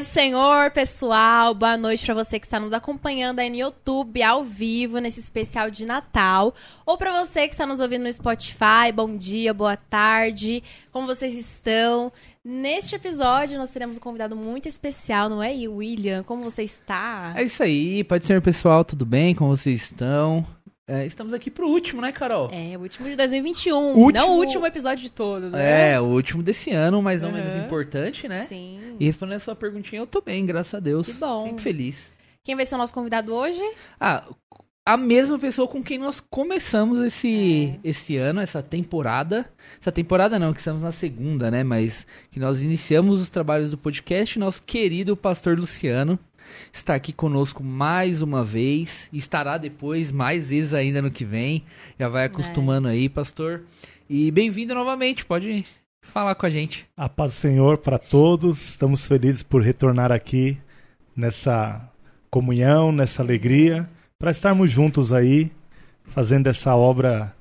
paz do Senhor, pessoal. Boa noite para você que está nos acompanhando aí no YouTube, ao vivo, nesse especial de Natal. Ou para você que está nos ouvindo no Spotify, bom dia, boa tarde. Como vocês estão? Neste episódio, nós teremos um convidado muito especial, não é, William? Como você está? É isso aí, pode ser, pessoal, tudo bem? Como vocês estão? É, estamos aqui pro último, né, Carol? É, o último de 2021. Último... Não o último episódio de todos, né? É, o último desse ano, mas não Uhum. menos importante, né? Sim. E respondendo a sua perguntinha, eu tô bem, graças a Deus. Que bom. Sempre feliz. Quem vai ser o nosso convidado hoje? Ah, a mesma pessoa com quem nós começamos esse, É. esse ano, essa temporada. Essa temporada não, que estamos na segunda, né? Mas que nós iniciamos os trabalhos do podcast. Nosso querido pastor Luciano está aqui conosco mais uma vez. E estará depois, mais vezes ainda no que vem. Já vai acostumando aí, pastor. E bem-vindo novamente, pode falar com a gente. A paz do Senhor para todos. Estamos felizes por retornar aqui nessa comunhão, nessa alegria, para estarmos juntos aí, fazendo essa obra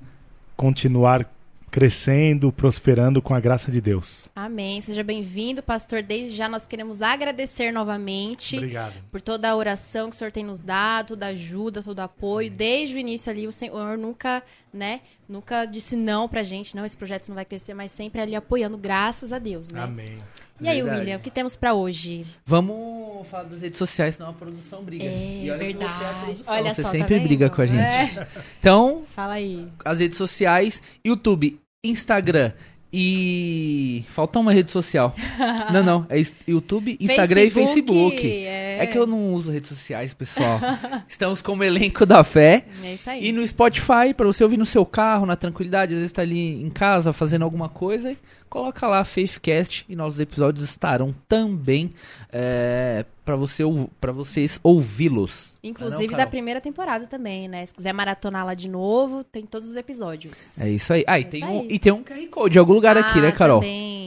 continuar crescendo, prosperando com a graça de Deus. Amém. Seja bem-vindo, pastor. Desde já nós queremos agradecer novamente Obrigado. por toda a oração que o senhor tem nos dado, toda a ajuda, todo o apoio. Desde o início ali, o senhor nunca, né, nunca disse não pra gente, não, esse projeto não vai crescer, mas sempre ali apoiando, graças a Deus, né? Amém. E aí, Verdade. William, o que temos pra hoje? Vamos falar das redes sociais, senão a produção briga. É, e olha verdade. você é a produção, Olha você só, tá sempre vendo? briga com a gente. É. Então, Fala aí. as redes sociais, YouTube, Instagram e. Falta uma rede social. não, não. É YouTube, Instagram e Facebook. É, É que eu não uso redes sociais, pessoal. Estamos como elenco da fé. É isso aí. E no Spotify, pra você ouvir no seu carro, na tranquilidade, às vezes tá ali em casa fazendo alguma coisa, coloca lá Faithcast e nossos episódios estarão também é, para você, pra vocês ouvi-los. Inclusive Não, da primeira temporada também, né? Se quiser maratonar lá de novo, tem todos os episódios. É isso aí. Ah, e, É tem um, aí. e tem um QR Code em algum lugar aqui, né, Ah, Carol? Também.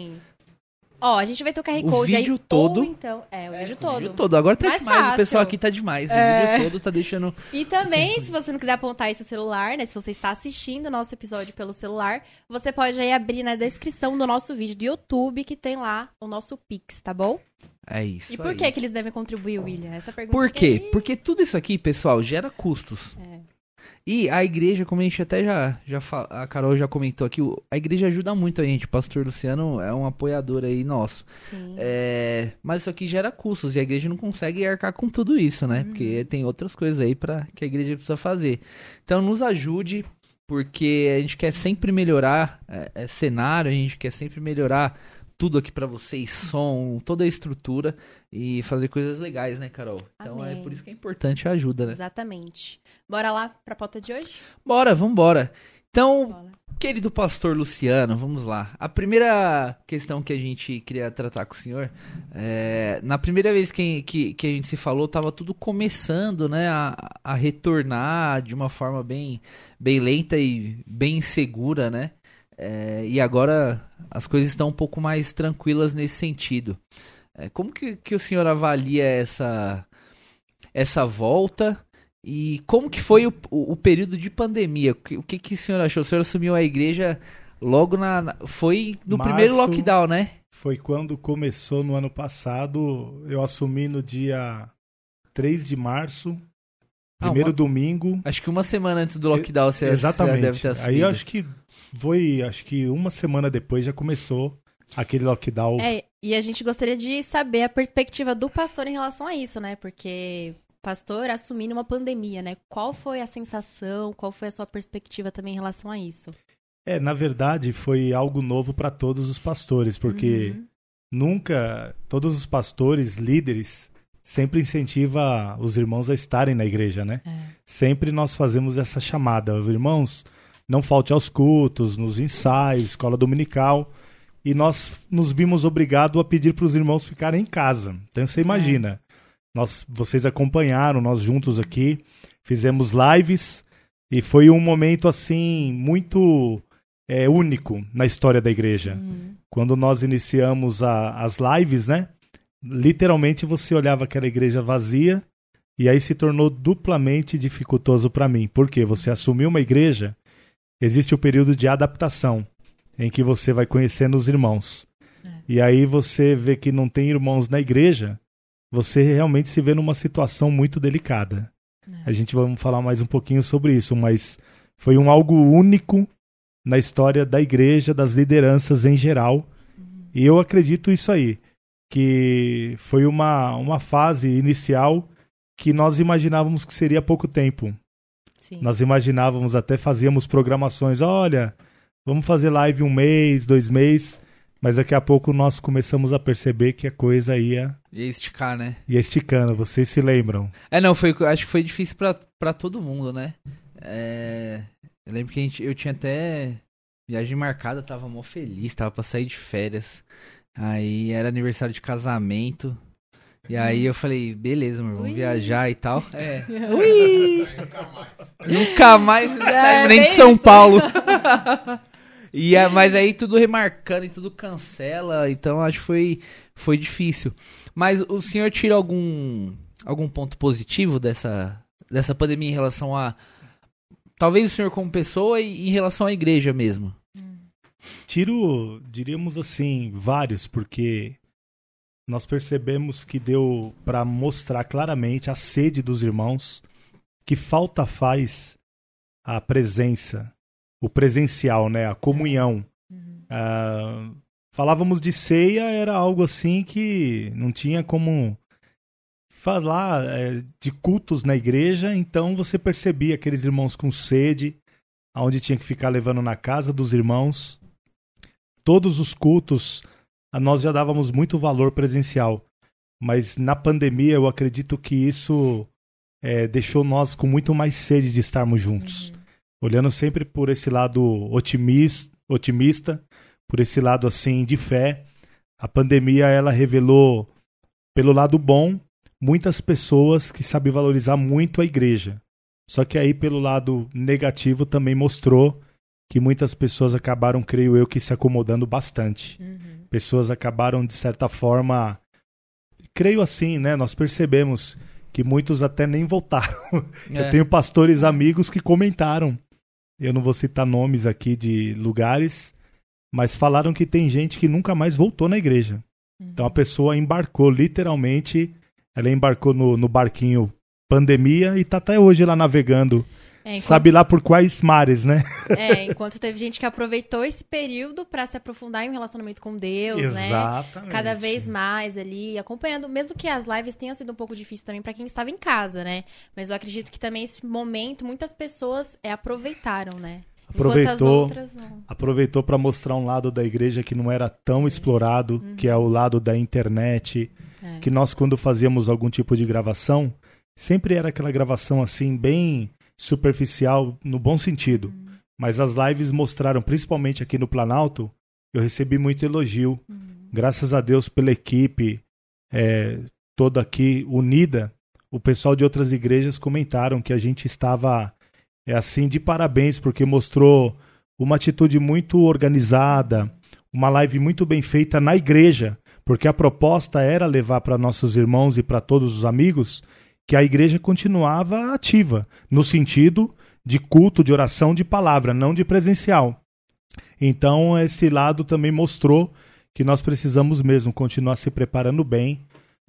Ó, a gente vai ter o QR O Code aí. vídeo todo. Ou então, é, o vídeo O todo. vídeo todo. Agora tá Mais demais, fácil. o pessoal aqui tá demais. O É. vídeo todo tá deixando. E também, se você não quiser apontar seu celular, né? Se você está assistindo o nosso episódio pelo celular, você pode aí abrir na descrição do nosso vídeo do YouTube, que tem lá o nosso Pix, tá bom? É isso. e por aí. que que eles devem contribuir, William? Essa pergunta Por quê? aí- Porque tudo isso aqui, pessoal, gera custos. É. E a igreja, como a gente até já, já a Carol já comentou aqui, a igreja ajuda muito a gente. O pastor Luciano é um apoiador aí nosso. É, mas isso aqui gera custos e a igreja não consegue arcar com tudo isso, né? Porque tem outras coisas aí para que a igreja precisa fazer. Então nos ajude, porque a gente quer sempre melhorar é, é, cenário, a gente quer sempre melhorar tudo aqui pra vocês, som, toda a estrutura e fazer coisas legais, né, Carol? Então é Amém. por isso que é importante a ajuda, né? Exatamente. Bora lá pra pauta de hoje? Bora, vambora. Então, Bora. Querido pastor Luciano, vamos lá. A primeira questão que a gente queria tratar com o senhor, é, na primeira vez que, que, que a gente se falou, tava tudo começando, né, a, a retornar de uma forma bem, bem lenta e bem insegura, né? É, e agora as coisas estão um pouco mais tranquilas nesse sentido. É, como que, que o senhor avalia essa, essa volta? E como que foi o, o, o período de pandemia? O que, o que, que o senhor achou? O senhor assumiu a igreja logo na. na- foi no Março. primeiro lockdown, né? Foi quando começou no ano passado. Eu assumi no dia 3 de março, Ah, primeiro uma- domingo. Acho que uma semana antes do lockdown você, Exatamente. você deve ter assumido. Aí eu acho que foi, acho que uma semana depois já começou aquele lockdown. É, e a gente gostaria de saber a perspectiva do pastor em relação a isso, né? Porque pastor assumindo uma pandemia, né? Qual foi a sensação, qual foi a sua perspectiva também em relação a isso? É, na verdade, foi algo novo para todos os pastores, porque Uhum. nunca todos os pastores, líderes, sempre incentiva os irmãos a estarem na igreja, né? É. Sempre nós fazemos essa chamada, irmãos, não falte aos cultos, nos ensaios, escola dominical, e nós nos vimos obrigados a pedir para os irmãos ficarem em casa. Então você imagina, nós, vocês acompanharam, nós juntos aqui, fizemos lives e foi um momento assim muito é, único na história da igreja. Uhum. Quando nós iniciamos a- as lives, né? Literalmente você olhava aquela igreja vazia e aí se tornou duplamente dificultoso para mim. Porque você assumiu uma igreja, existe o período de adaptação em que você vai conhecendo os irmãos. É. E aí você vê que não tem irmãos na igreja, você realmente se vê numa situação muito delicada. É. A gente vai falar mais um pouquinho sobre isso, mas foi um algo único na história da igreja, das lideranças em geral. E eu acredito isso aí, que foi uma, uma fase inicial que nós imaginávamos que seria pouco tempo. Sim. Nós imaginávamos, até fazíamos programações, olha, vamos fazer live um mês, dois meses, mas daqui a pouco nós começamos a perceber que a coisa ia, Ia esticar, né? ia esticando, vocês se lembram? É, não, foi, acho que foi difícil pra, pra todo mundo, né? É, eu lembro que a gente, eu tinha até viagem marcada, tava mó feliz, tava pra sair de férias. Aí era aniversário de casamento. E aí eu falei, beleza, amor, vamos Ui. viajar e tal. É. Ui! Nunca mais saímos nem bem de São isso. Paulo. e, a- mas aí tudo remarcando e tudo cancela, então acho que foi, foi difícil. Mas o senhor tira algum, algum ponto positivo dessa, dessa pandemia em relação a. Talvez o senhor como pessoa e em relação à igreja mesmo. Tiro, diríamos assim, vários, porque nós percebemos que deu para mostrar claramente a sede dos irmãos, que falta faz a presença, o presencial, né, a comunhão. Uhum. Ah, falávamos de ceia, era algo assim que não tinha como falar eh, de cultos na igreja, então você percebia aqueles irmãos com sede, aonde tinha que ficar levando na casa dos irmãos. Todos os cultos, a nós já dávamos muito valor presencial, mas na pandemia eu acredito que isso eh, deixou nós com muito mais sede de estarmos juntos Uhum. olhando sempre por esse lado otimis, otimista, por esse lado assim de fé. A pandemia ela revelou pelo lado bom muitas pessoas que sabem valorizar muito a igreja. Só que aí pelo lado negativo também mostrou que muitas pessoas acabaram, creio eu, que se acomodando bastante. Uhum. Pessoas acabaram de certa forma, creio assim, né? Nós percebemos que muitos até nem voltaram. É. Eu tenho pastores amigos que comentaram. Eu não vou citar nomes aqui de lugares, mas falaram que tem gente que nunca mais voltou na igreja. Então a pessoa embarcou, literalmente, ela embarcou no, no barquinho pandemia e tá até hoje lá navegando. É, enquanto, Sabe lá por quais mares, né? é, enquanto teve gente que aproveitou esse período pra se aprofundar em um relacionamento com Deus, né? Exatamente. Cada vez mais ali, acompanhando, mesmo que as lives tenham sido um pouco difícil também pra quem estava em casa, né? Mas eu acredito que também esse momento muitas pessoas é, aproveitaram, né? Aproveitou. outras não. aproveitou para mostrar um lado da igreja que não era tão explorado, que é o lado da internet, É. que nós quando fazíamos algum tipo de gravação, sempre era aquela gravação assim bem superficial no bom sentido. Mas as lives mostraram, principalmente aqui no Planalto, eu recebi muito elogio. Graças a Deus pela equipe é, toda aqui unida, o pessoal de outras igrejas comentaram que a gente estava é assim de parabéns porque mostrou uma atitude muito organizada, uma live muito bem feita na igreja, porque a proposta era levar para nossos irmãos e para todos os amigos que a igreja continuava ativa, no sentido de culto, de oração, de palavra, não de presencial. Então, esse lado também mostrou que nós precisamos mesmo continuar se preparando bem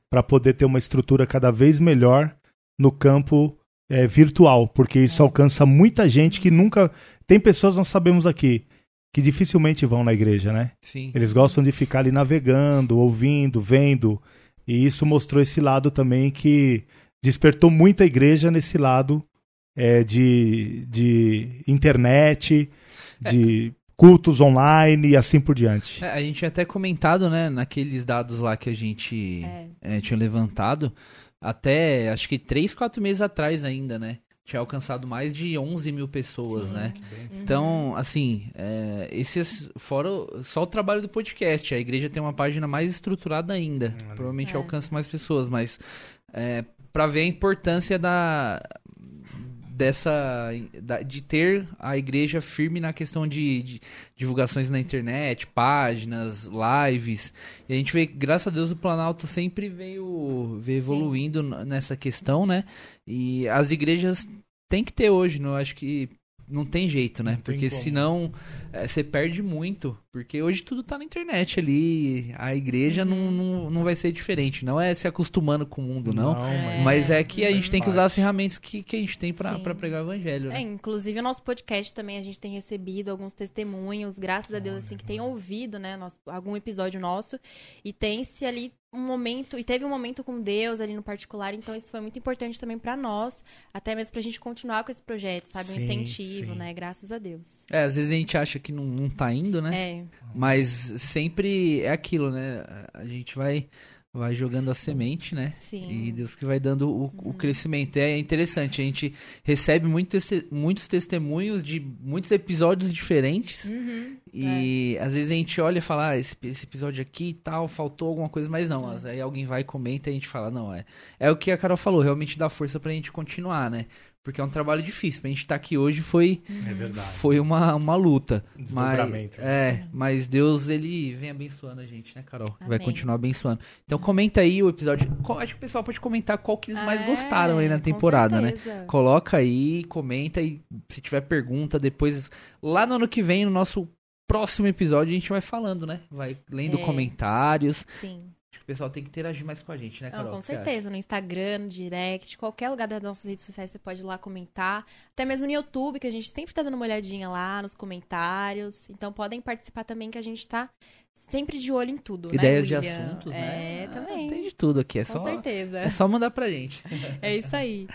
para poder ter uma estrutura cada vez melhor no campo é, virtual, porque isso alcança muita gente que nunca. Tem pessoas, nós sabemos aqui, que dificilmente vão na igreja, né? Sim. Eles gostam de ficar ali navegando, ouvindo, vendo. E isso mostrou esse lado também que despertou muita igreja nesse lado é, de, de internet, de cultos online e assim por diante. É, a gente tinha até comentado, né, naqueles dados lá que a gente É. é, tinha levantado, até acho que 3, 4 meses atrás ainda, né? Tinha alcançado mais de 11 mil pessoas, Sim. né? Então, assim, é, esses, fora o- só o trabalho do podcast, a igreja tem uma página mais estruturada ainda. Provavelmente É. alcança mais pessoas, mas é, para ver a importância da dessa da- de ter a igreja firme na questão de, de divulgações na internet, páginas, lives. E a gente vê, graças a Deus, o Planalto sempre veio, veio evoluindo nessa questão, né? E as igrejas têm que ter hoje, não? Eu acho que não tem jeito, né? Não tem porque senão é, você perde muito. Porque hoje tudo tá na internet ali. A igreja não, não, não vai ser diferente. Não é se acostumando com o mundo, não. mas- Mas é que a gente tem que usar as ferramentas que, que a gente tem pra pregar o evangelho, É, né? inclusive o nosso podcast também a gente tem recebido alguns testemunhos, graças a Deus, assim, que tem ouvido, né, nosso, algum episódio nosso, e tem-se ali um momento, e teve um momento com Deus ali no particular, então isso foi muito importante também pra nós, até mesmo pra gente continuar com esse projeto, sabe? Um Sim, incentivo, sim. né? Graças a Deus. É, às vezes a gente acha que não, não tá indo, né? É, Mas sempre é aquilo, né? A gente vai, vai jogando a semente, né? sim. E Deus que vai dando o, o crescimento. É interessante, a gente recebe muito esse- muitos testemunhos de muitos episódios diferentes. Uhum. E às vezes a gente olha e fala, ah, esse, esse episódio aqui e tal, faltou alguma coisa, mas não. mas Aí alguém vai e comenta e a gente fala, não, é. É o que a Carol falou, realmente dá força pra gente continuar, né? Porque é um trabalho difícil. Pra gente estar aqui hoje foi, É verdade. foi uma, uma luta. Mas, né? é, mas Deus, ele vem abençoando a gente, né, Carol? Vai Amém. continuar abençoando. Então comenta aí o episódio. Qual- acho que o pessoal pode comentar qual que eles mais É, gostaram aí na temporada, né? Coloca aí, comenta e se tiver pergunta depois, lá no ano que vem, no nosso próximo episódio, a gente vai falando, né? Vai lendo É. comentários. Sim. O pessoal tem que interagir mais com a gente, né, Não, Carol? com O que você acha? certeza. No Instagram, no direct, qualquer lugar das nossas redes sociais você pode ir lá comentar. Até mesmo no YouTube, que a gente sempre tá dando uma olhadinha lá nos comentários. Então podem participar também, que a gente tá sempre de olho em tudo. né, Ideias de William? assuntos, né? É, também. Tem de tudo aqui, é Com só, certeza. é só mandar pra gente. É isso aí.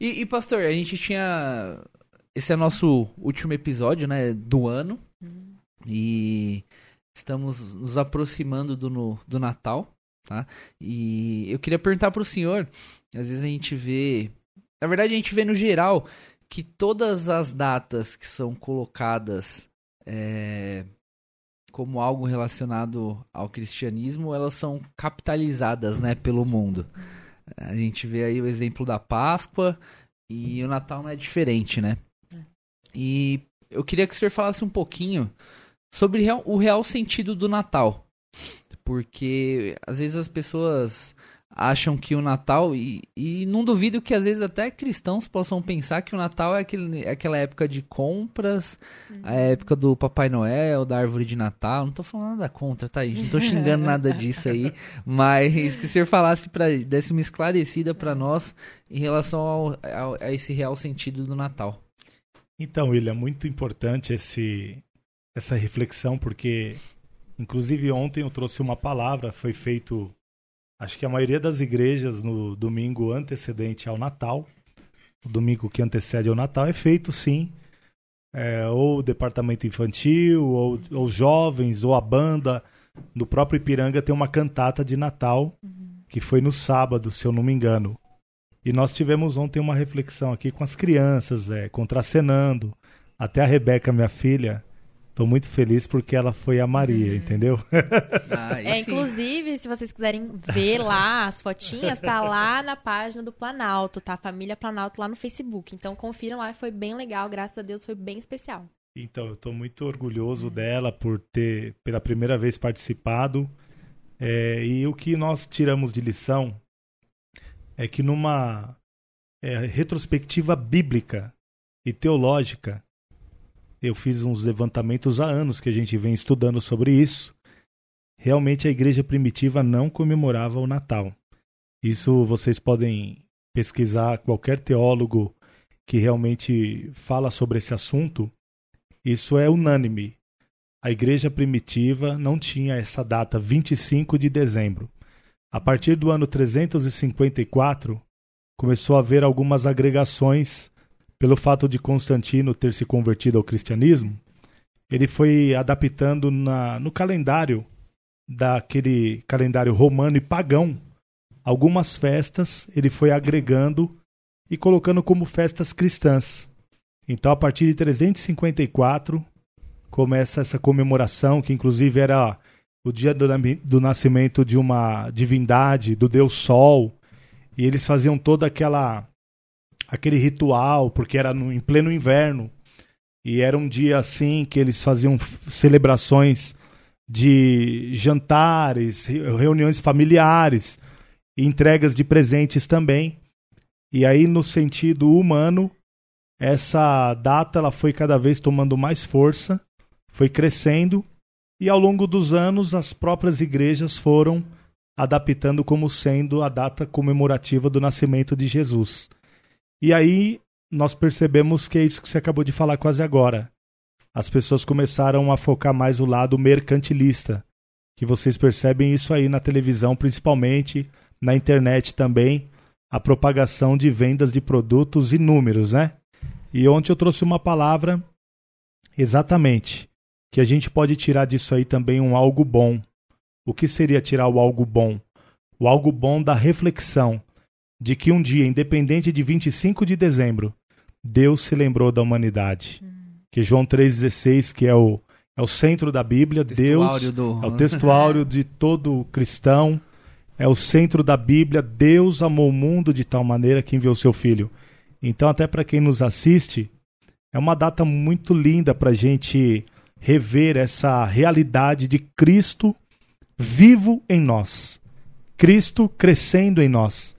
E, e, pastor, a gente tinha. Esse é nosso último episódio, né? Do ano. E estamos nos aproximando do, do Natal, tá? E eu queria perguntar pro senhor. Às vezes a gente vê. Na verdade, a gente vê no geral que todas as datas que são colocadas é, como algo relacionado ao cristianismo, elas são capitalizadas, né, pelo mundo. A gente vê aí o exemplo da Páscoa e o Natal não é diferente, né? E eu queria que o senhor falasse um pouquinho sobre real- o real sentido do Natal. Porque às vezes as pessoas acham que o Natal, e, e não duvido que às vezes até cristãos possam pensar que o Natal é, aquele, é aquela época de compras, a época do Papai Noel, da árvore de Natal. Não tô falando nada contra, tá? gente? Não tô xingando nada disso aí. Mas que o senhor falasse para desse uma esclarecida para nós em relação ao, ao- a esse real sentido do Natal. Então, William, é muito importante esse, essa reflexão, porque, inclusive, ontem eu trouxe uma palavra, foi feito, acho que a maioria das igrejas no domingo antecedente ao Natal, o domingo que antecede ao Natal, é feito sim, é, ou o departamento infantil, ou, ou jovens, ou a banda. No próprio Ipiranga tem uma cantata de Natal, que foi no sábado, se eu não me engano. E nós tivemos ontem uma reflexão aqui com as crianças, é, contracenando. Até a Rebeca, minha filha, tô muito feliz porque ela foi a Maria, entendeu? Ah, É, inclusive, se vocês quiserem ver lá as fotinhas, tá lá na página do Planalto, tá? Família Planalto lá no Facebook. Então confiram lá, foi bem legal, graças a Deus foi bem especial. Então, eu tô muito orgulhoso dela por ter, pela primeira vez, participado. É, e o que nós tiramos de lição é que numa é, retrospectiva bíblica e teológica, eu fiz uns levantamentos há anos que a gente vem estudando sobre isso. Realmente a igreja primitiva não comemorava o Natal. Isso vocês podem pesquisar qualquer teólogo que realmente fala sobre esse assunto. Isso é unânime. A igreja primitiva não tinha essa data 25 de dezembro. A partir do ano 354, começou a haver algumas agregações pelo fato de Constantino ter se convertido ao cristianismo. Ele foi adaptando na, no calendário daquele calendário romano e pagão algumas festas, ele foi agregando e colocando como festas cristãs. Então, a partir de 354, começa essa comemoração, que inclusive era o dia do, do nascimento de uma divindade, do deus Sol, e eles faziam toda aquela aquele ritual, porque era no, em pleno inverno, e era um dia assim que eles faziam celebrações de jantares, re- reuniões familiares, entregas de presentes também. E aí, no sentido humano, essa data ela foi cada vez tomando mais força, foi crescendo e ao longo dos anos as próprias igrejas foram adaptando como sendo a data comemorativa do nascimento de Jesus. E aí nós percebemos que é isso que você acabou de falar quase agora. As pessoas começaram a focar mais o lado mercantilista, que vocês percebem isso aí na televisão, principalmente na internet também, a propagação de vendas de produtos e números, né? E ontem eu trouxe uma palavra exatamente que a gente pode tirar disso aí também um algo bom. O que seria tirar o algo bom? O algo bom da reflexão de que um dia, independente de 25 de dezembro, Deus se lembrou da humanidade. Hum. Que João 3,16, que é o, é o centro da Bíblia, Deus do... é o textuário de todo cristão, é o centro da Bíblia. Deus amou o mundo de tal maneira que enviou seu Filho. Então, até para quem nos assiste, é uma data muito linda para a gente rever essa realidade de Cristo vivo em nós, Cristo crescendo em nós,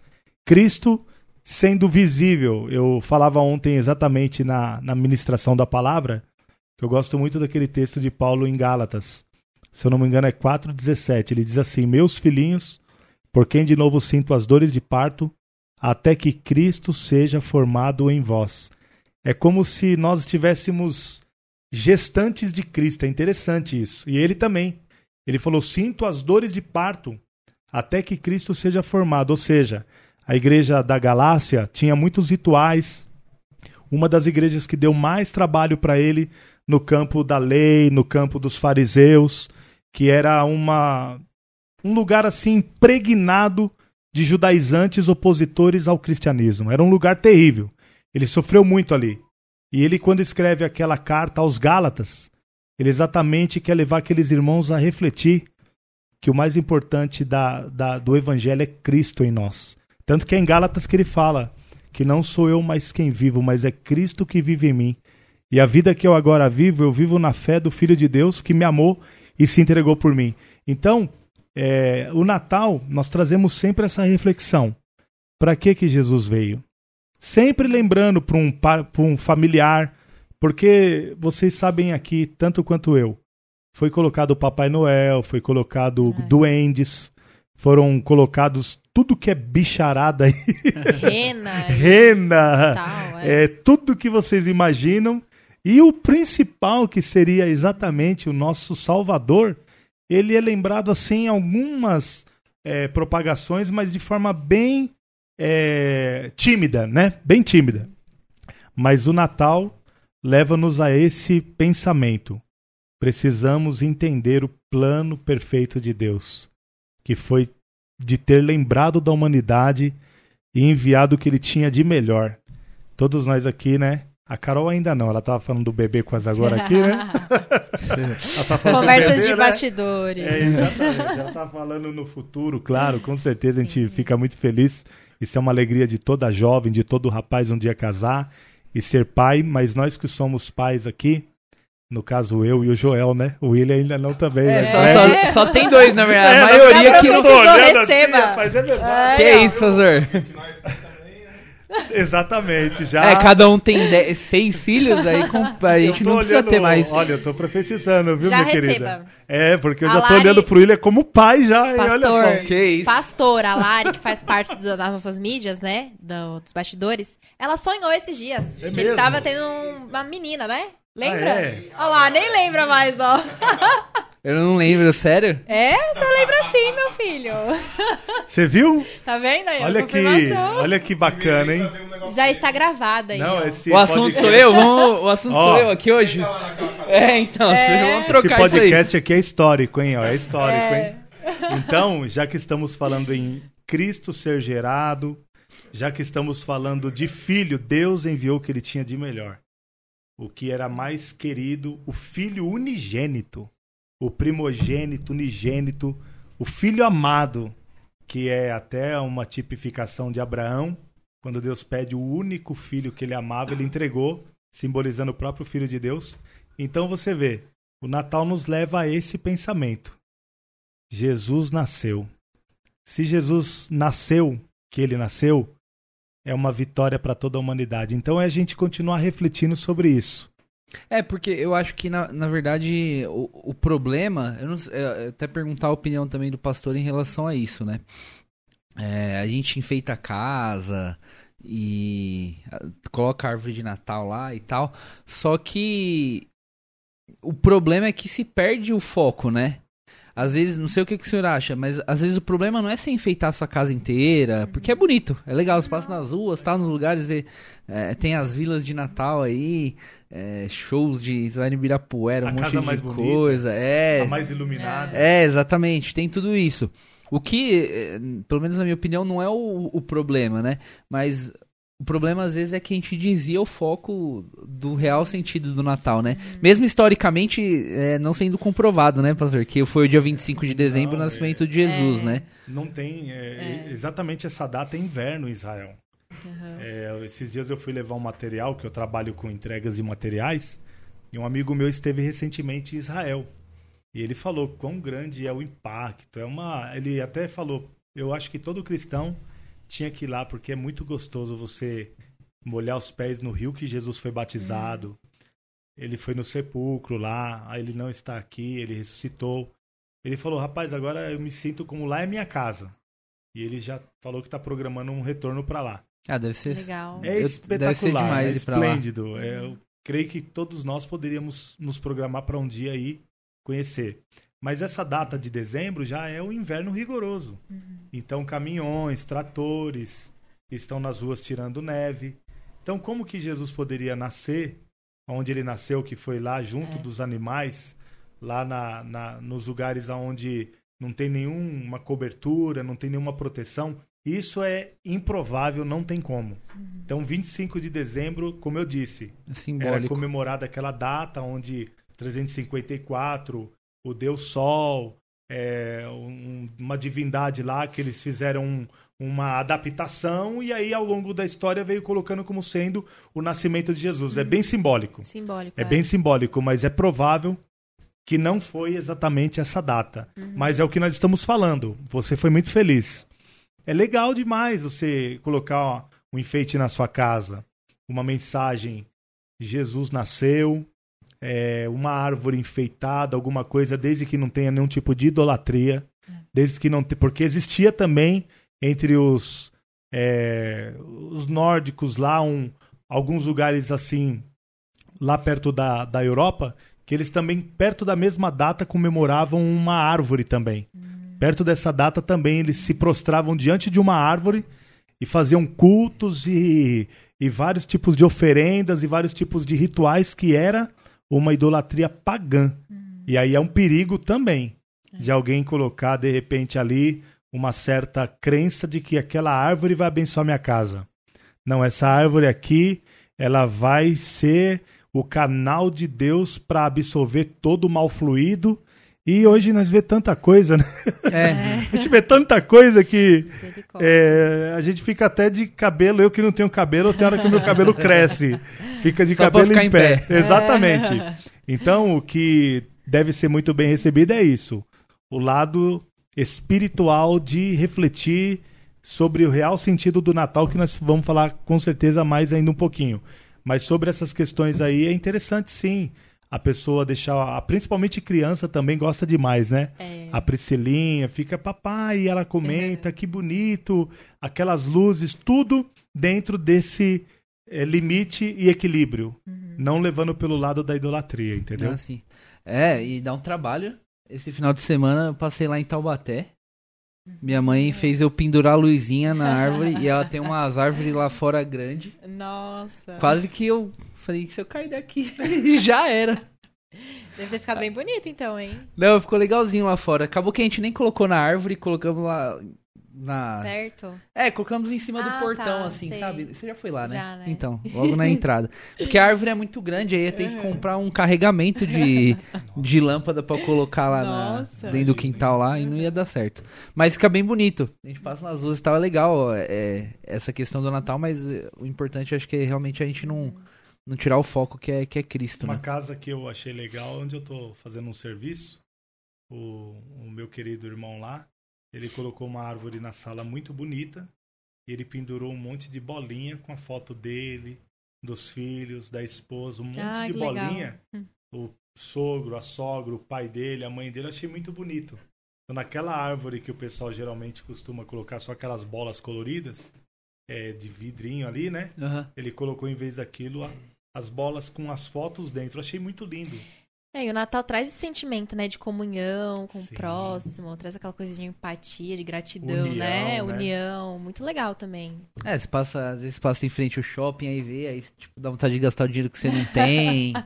Cristo sendo visível. Eu falava ontem exatamente na, na ministração da palavra, que eu gosto muito daquele texto de Paulo em Gálatas. Se eu não me engano, é 4,17. Ele diz assim: Meus filhinhos, por quem de novo sinto as dores de parto, até que Cristo seja formado em vós. É como se nós estivéssemos gestantes de Cristo. É interessante isso. E ele também. Ele falou: Sinto as dores de parto até que Cristo seja formado. Ou seja, a igreja da Galácia tinha muitos rituais. Uma das igrejas que deu mais trabalho para ele no campo da lei, no campo dos fariseus, que era uma um lugar assim impregnado de judaizantes opositores ao cristianismo. Era um lugar terrível. Ele sofreu muito ali. E ele, quando escreve aquela carta aos Gálatas, ele exatamente quer levar aqueles irmãos a refletir que o mais importante da, da, do evangelho é Cristo em nós. Tanto que é em Gálatas que ele fala que não sou eu mais quem vivo, mas é Cristo que vive em mim. E a vida que eu agora vivo, eu vivo na fé do Filho de Deus que me amou e se entregou por mim. Então, é, o Natal, nós trazemos sempre essa reflexão. Para que, que Jesus veio? Sempre lembrando para um, um familiar, porque vocês sabem aqui, tanto quanto eu, foi colocado o Papai Noel, foi colocado é. duendes, foram colocados tudo que é bicharada aí. Rena. Rena. Tal, é. é. tudo que vocês imaginam. E o principal, que seria exatamente o nosso Salvador, ele é lembrado assim em algumas é, propagações, mas de forma bem é, tímida, né? Bem tímida. Mas o Natal leva-nos a esse pensamento. Precisamos entender o plano perfeito de Deus que foi de ter lembrado da humanidade e enviado o que ele tinha de melhor. Todos nós aqui, né? A Carol ainda não, ela tava falando do bebê quase agora aqui, né? tá Conversas bebê, de né? bastidores. É, exatamente. Ela tá falando no futuro, claro, com certeza a gente Sim. fica muito feliz. Isso é uma alegria de toda jovem, de todo rapaz um dia casar e ser pai, mas nós que somos pais aqui, no caso, eu e o Joel, né? O William ainda não também. É, né? só, é. só, só, tem dois, na verdade. É, a maioria que não tô receba. Assim, rapaz, é verdade. que é isso, Fazor? Exatamente, já. É, cada um tem dez, seis filhos, aí com, a gente não precisa olhando, ter mais. Olha, eu tô profetizando, viu, já minha receba. querida? É, porque eu a já tô Lari... olhando pro William como pai já, Pastor, olha só. Que isso? Pastor, a Lari, que faz parte do, das nossas mídias, né, do, dos bastidores, ela sonhou esses dias é que mesmo? ele tava tendo uma menina, né? Lembra? Ah, é? Olha lá, nem lembra mais, ó. Eu não lembro, sério? É, você lembra sim, meu filho. Você viu? Tá vendo aí? Olha que, olha que bacana, hein? Já está gravada aí. Não, esse o assunto sou eu? Vamos, o assunto sou eu aqui hoje? É, então, é. vamos trocar Esse podcast aqui é histórico, hein? Ó, é histórico, é. hein? Então, já que estamos falando em Cristo ser gerado, já que estamos falando de filho, Deus enviou o que ele tinha de melhor o que era mais querido, o filho unigênito, o primogênito, unigênito, o filho amado, que é até uma tipificação de Abraão, quando Deus pede o único filho que ele amava, ele entregou, simbolizando o próprio filho de Deus. Então você vê, o Natal nos leva a esse pensamento. Jesus nasceu. Se Jesus nasceu, que ele nasceu, é uma vitória para toda a humanidade. Então é a gente continuar refletindo sobre isso. É, porque eu acho que, na, na verdade, o, o problema. Eu, não, eu até perguntar a opinião também do pastor em relação a isso, né? É, a gente enfeita a casa e coloca a árvore de Natal lá e tal. Só que o problema é que se perde o foco, né? Às vezes, não sei o que, que o senhor acha, mas às vezes o problema não é você enfeitar a sua casa inteira, porque é bonito, é legal, você passa nas ruas, tá nos lugares, e, é, tem as vilas de Natal aí, é, shows de. Você vai Ibirapuera, um a monte casa de mais coisa. Bonita, é. A mais iluminada. É, exatamente, tem tudo isso. O que, é, pelo menos na minha opinião, não é o, o problema, né? Mas o problema, às vezes, é que a gente dizia o foco do real sentido do Natal, né? Uhum. Mesmo historicamente, é, não sendo comprovado, né, pastor? Que foi o dia 25 de dezembro, não, o nascimento é, de Jesus, é. né? Não tem. É, é. Exatamente essa data é inverno em Israel. Uhum. esses dias eu fui levar um material, que eu trabalho com entregas de materiais, e um amigo meu esteve recentemente em Israel. E ele falou quão grande é o impacto. É uma. Ele até falou, eu acho que todo cristão tinha que ir lá porque é muito gostoso você molhar os pés no rio que Jesus foi batizado. Uhum. Ele foi no sepulcro lá, aí ele não está aqui, ele ressuscitou. Ele falou: "Rapaz, agora eu me sinto como lá é minha casa". E ele já falou que está programando um retorno para lá. Ah, deve ser legal. É espetacular, deve ser demais é esplêndido. É, eu creio que todos nós poderíamos nos programar para um dia aí conhecer. Mas essa data de dezembro já é o inverno rigoroso. Uhum. Então, caminhões, tratores estão nas ruas tirando neve. Então, como que Jesus poderia nascer onde ele nasceu, que foi lá junto é. dos animais, lá na, na, nos lugares onde não tem nenhuma cobertura, não tem nenhuma proteção? Isso é improvável, não tem como. Uhum. Então, 25 de dezembro, como eu disse, é era comemorada aquela data onde 354 o Deus Sol, é, um, uma divindade lá que eles fizeram um, uma adaptação e aí ao longo da história veio colocando como sendo o nascimento de Jesus. É bem simbólico. Simbólico. É, é, bem simbólico, mas é provável que não foi exatamente essa data. Uhum. Mas é o que nós estamos falando. Você foi muito feliz. É legal demais você colocar ó, um enfeite na sua casa, uma mensagem: Jesus nasceu, é, uma árvore enfeitada, alguma coisa, desde que não tenha nenhum tipo de idolatria, desde que não porque existia também entre os é, os nórdicos lá um, alguns lugares assim lá perto da, da Europa que eles também perto da mesma data comemoravam uma árvore também. Uhum. Perto dessa data também eles se prostravam diante de uma árvore e faziam cultos e, e vários tipos de oferendas e vários tipos de rituais que era uma idolatria pagã. Uhum. E aí é um perigo também é. de alguém colocar, de repente, ali uma certa crença de que aquela árvore vai abençoar minha casa. Não, essa árvore aqui, ela vai ser o canal de Deus para absorver todo o mal fluido. E hoje nós vê tanta coisa, né? É. a gente vê tanta coisa que é, a gente fica até de cabelo. Eu que não tenho cabelo, tem hora que o meu cabelo cresce. Fica de Só cabelo em, em pé. pé. Exatamente. Então, o que deve ser muito bem recebido é isso. O lado espiritual de refletir sobre o real sentido do Natal, que nós vamos falar com certeza mais ainda um pouquinho. Mas sobre essas questões aí é interessante sim. A pessoa deixar. Principalmente criança também gosta demais, né? É. A Priscilinha fica, papai, e ela comenta, que bonito, aquelas luzes, tudo dentro desse é, limite e equilíbrio. Uhum. Não levando pelo lado da idolatria, entendeu? Ah, sim. É, e dá um trabalho. Esse final de semana eu passei lá em Taubaté. Minha mãe uhum. fez eu pendurar a luzinha na árvore e ela tem umas árvores lá fora grande. Nossa. Quase que eu falei, se eu cair daqui, já era. Deve ter ficado bem bonito então, hein? Não, ficou legalzinho lá fora. Acabou que a gente nem colocou na árvore, colocamos lá na. Perto? É, colocamos em cima ah, do portão, tá, assim, sei. sabe? Você já foi lá, né? Já, né? Então, logo na entrada. Porque a árvore é muito grande, aí ia ter que comprar um carregamento de, de lâmpada para colocar lá na, dentro do quintal lá e não ia dar certo. Mas fica bem bonito. A gente passa nas ruas e tava legal é, essa questão do Natal, mas é, o importante acho que é realmente a gente não, não tirar o foco que é, que é Cristo, Uma né? casa que eu achei legal, onde eu tô fazendo um serviço, o, o meu querido irmão lá, ele colocou uma árvore na sala muito bonita. e ele pendurou um monte de bolinha com a foto dele, dos filhos, da esposa, um monte Ah, de que legal. bolinha. Hum. O sogro, a sogra, o pai dele, a mãe dele, eu achei muito bonito. Então, naquela árvore que o pessoal geralmente costuma colocar só aquelas bolas coloridas, é, de vidrinho ali, né? Aham. Ele colocou, em vez daquilo, a- as bolas com as fotos dentro. Eu achei muito lindo. É, e o Natal traz esse sentimento, né, de comunhão com o Sim. próximo, traz aquela coisa de empatia, de gratidão, União, né? né? União, muito legal também. É, você passa, às vezes passa em frente ao shopping, aí vê, aí tipo, dá vontade de gastar o dinheiro que você não tem.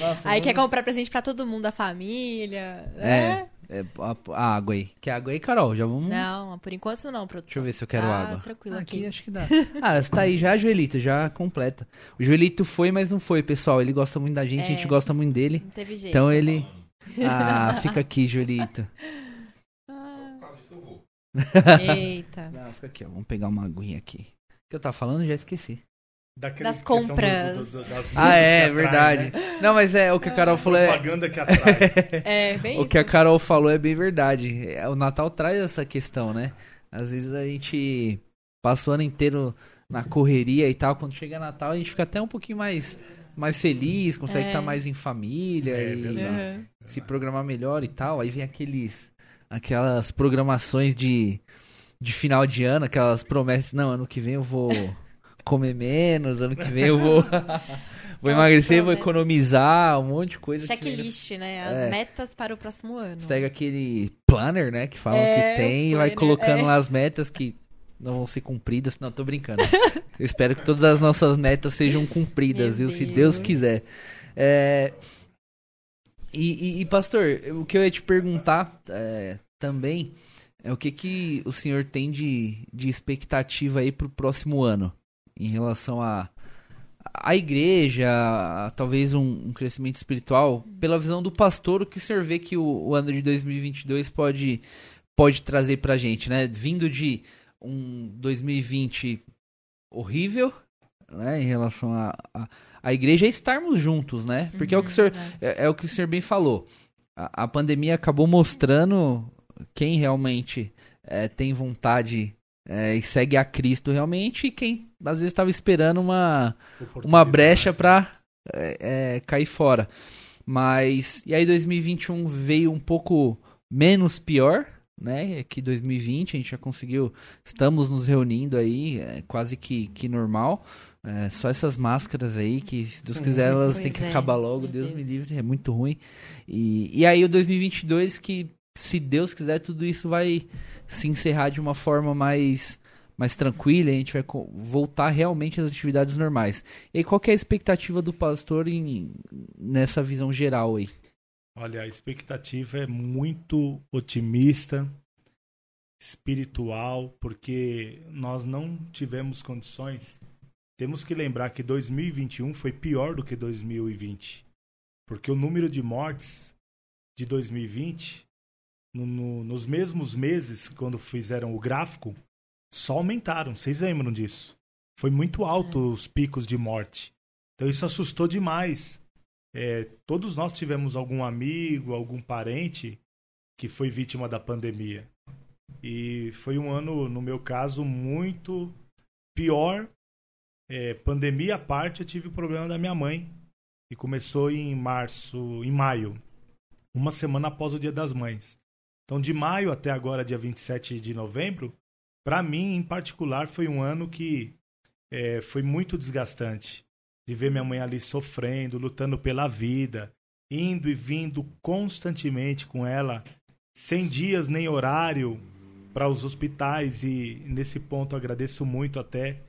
Nossa, Aí vamos- quer comprar presente pra todo mundo da família, É. né? É, a, a água aí. Quer água aí, Carol? Já vamos. Não, por enquanto não, produção. Deixa eu ver se eu quero Ah, água. tranquilo aqui. aqui acho que dá. Ah, você tá aí já, Joelito, já completa. O Joelito foi, mas não foi, pessoal. Ele gosta muito da gente, a gente É. gosta muito dele. Não teve jeito. Então ele. Ah, fica aqui, Joelito. Ah, eita. Não, fica aqui, ó. Vamos pegar uma aguinha aqui. O que eu tava falando, já esqueci. Daquele Das questão do- compras. do- do- das Ah, é, atrai, verdade. né? Não, mas é, o que a Carol falou é. Propaganda que atrai. É, bem O isso. que a Carol falou é bem verdade. É, O Natal traz essa questão, né? Às vezes a gente passa o ano inteiro na correria e tal. Quando chega Natal, a gente fica até um pouquinho mais, mais feliz, consegue É. estar mais em família É e verdade. Uhum. se programar melhor e tal. Aí vem aqueles aquelas programações de, de final de ano, aquelas promessas. Não, ano que vem eu vou comer menos, ano que vem eu vou. Vou Aquelas emagrecer, vou promessas. economizar, um monte de coisa. que Checklist, né? As É. metas para o próximo ano. Você pega aquele planner, né? Que falam É, que tem o e vai colocando é. lá as metas que não vão ser cumpridas. Não, tô brincando. Eu espero que todas as nossas metas sejam cumpridas, viu? Se Deus. Deus quiser. É, E, e- e, pastor, o que eu ia te perguntar é, também é o que, que o senhor tem de, de expectativa aí pro próximo ano em relação a a igreja, a, talvez um, um crescimento espiritual, pela visão do pastor, o que o senhor vê que o, o ano de 2022 pode, pode trazer pra gente, né? Vindo de um 2020 horrível, né? Em relação a, a, a igreja, é estarmos juntos, né? Porque é o que o senhor, é, é o que o senhor bem falou. A, a pandemia acabou mostrando quem realmente é, tem vontade é, e segue a Cristo realmente e quem às vezes estava esperando uma, uma brecha pra é, é, cair fora. Mas. E aí 2021 veio um pouco menos pior, né? Que 2020 a gente já conseguiu. Estamos nos reunindo aí, é, quase que, que normal. É, só essas máscaras aí, que se Deus quiser elas Pois têm que é, acabar logo, meu Deus, me Deus. livre, é muito ruim. E, e aí o 2022 que, se Deus quiser, tudo isso vai se encerrar de uma forma mais mais tranquila, e a gente vai voltar realmente às atividades normais. E qual é a expectativa do pastor em, nessa visão geral aí? Olha, a expectativa é muito otimista, espiritual, porque nós não tivemos condições. Temos que lembrar que 2021 foi pior do que 2020, porque o número de mortes de 2020, no- no- nos mesmos meses, quando fizeram o gráfico, só aumentaram. Vocês lembram disso? Foi muito alto os picos de morte. Então isso assustou demais. É, todos nós tivemos algum amigo, algum parente que foi vítima da pandemia. E foi um ano, no meu caso, muito pior. É, pandemia à parte, eu tive o problema da minha mãe. E começou em março, em maio, uma semana após o Dia das Mães. Então, de maio até agora, dia 27 de novembro, para mim, em particular, foi um ano que é, foi muito desgastante de ver minha mãe ali sofrendo, lutando pela vida, indo e vindo constantemente com ela, sem dias nem horário para os hospitais. E nesse ponto agradeço muito até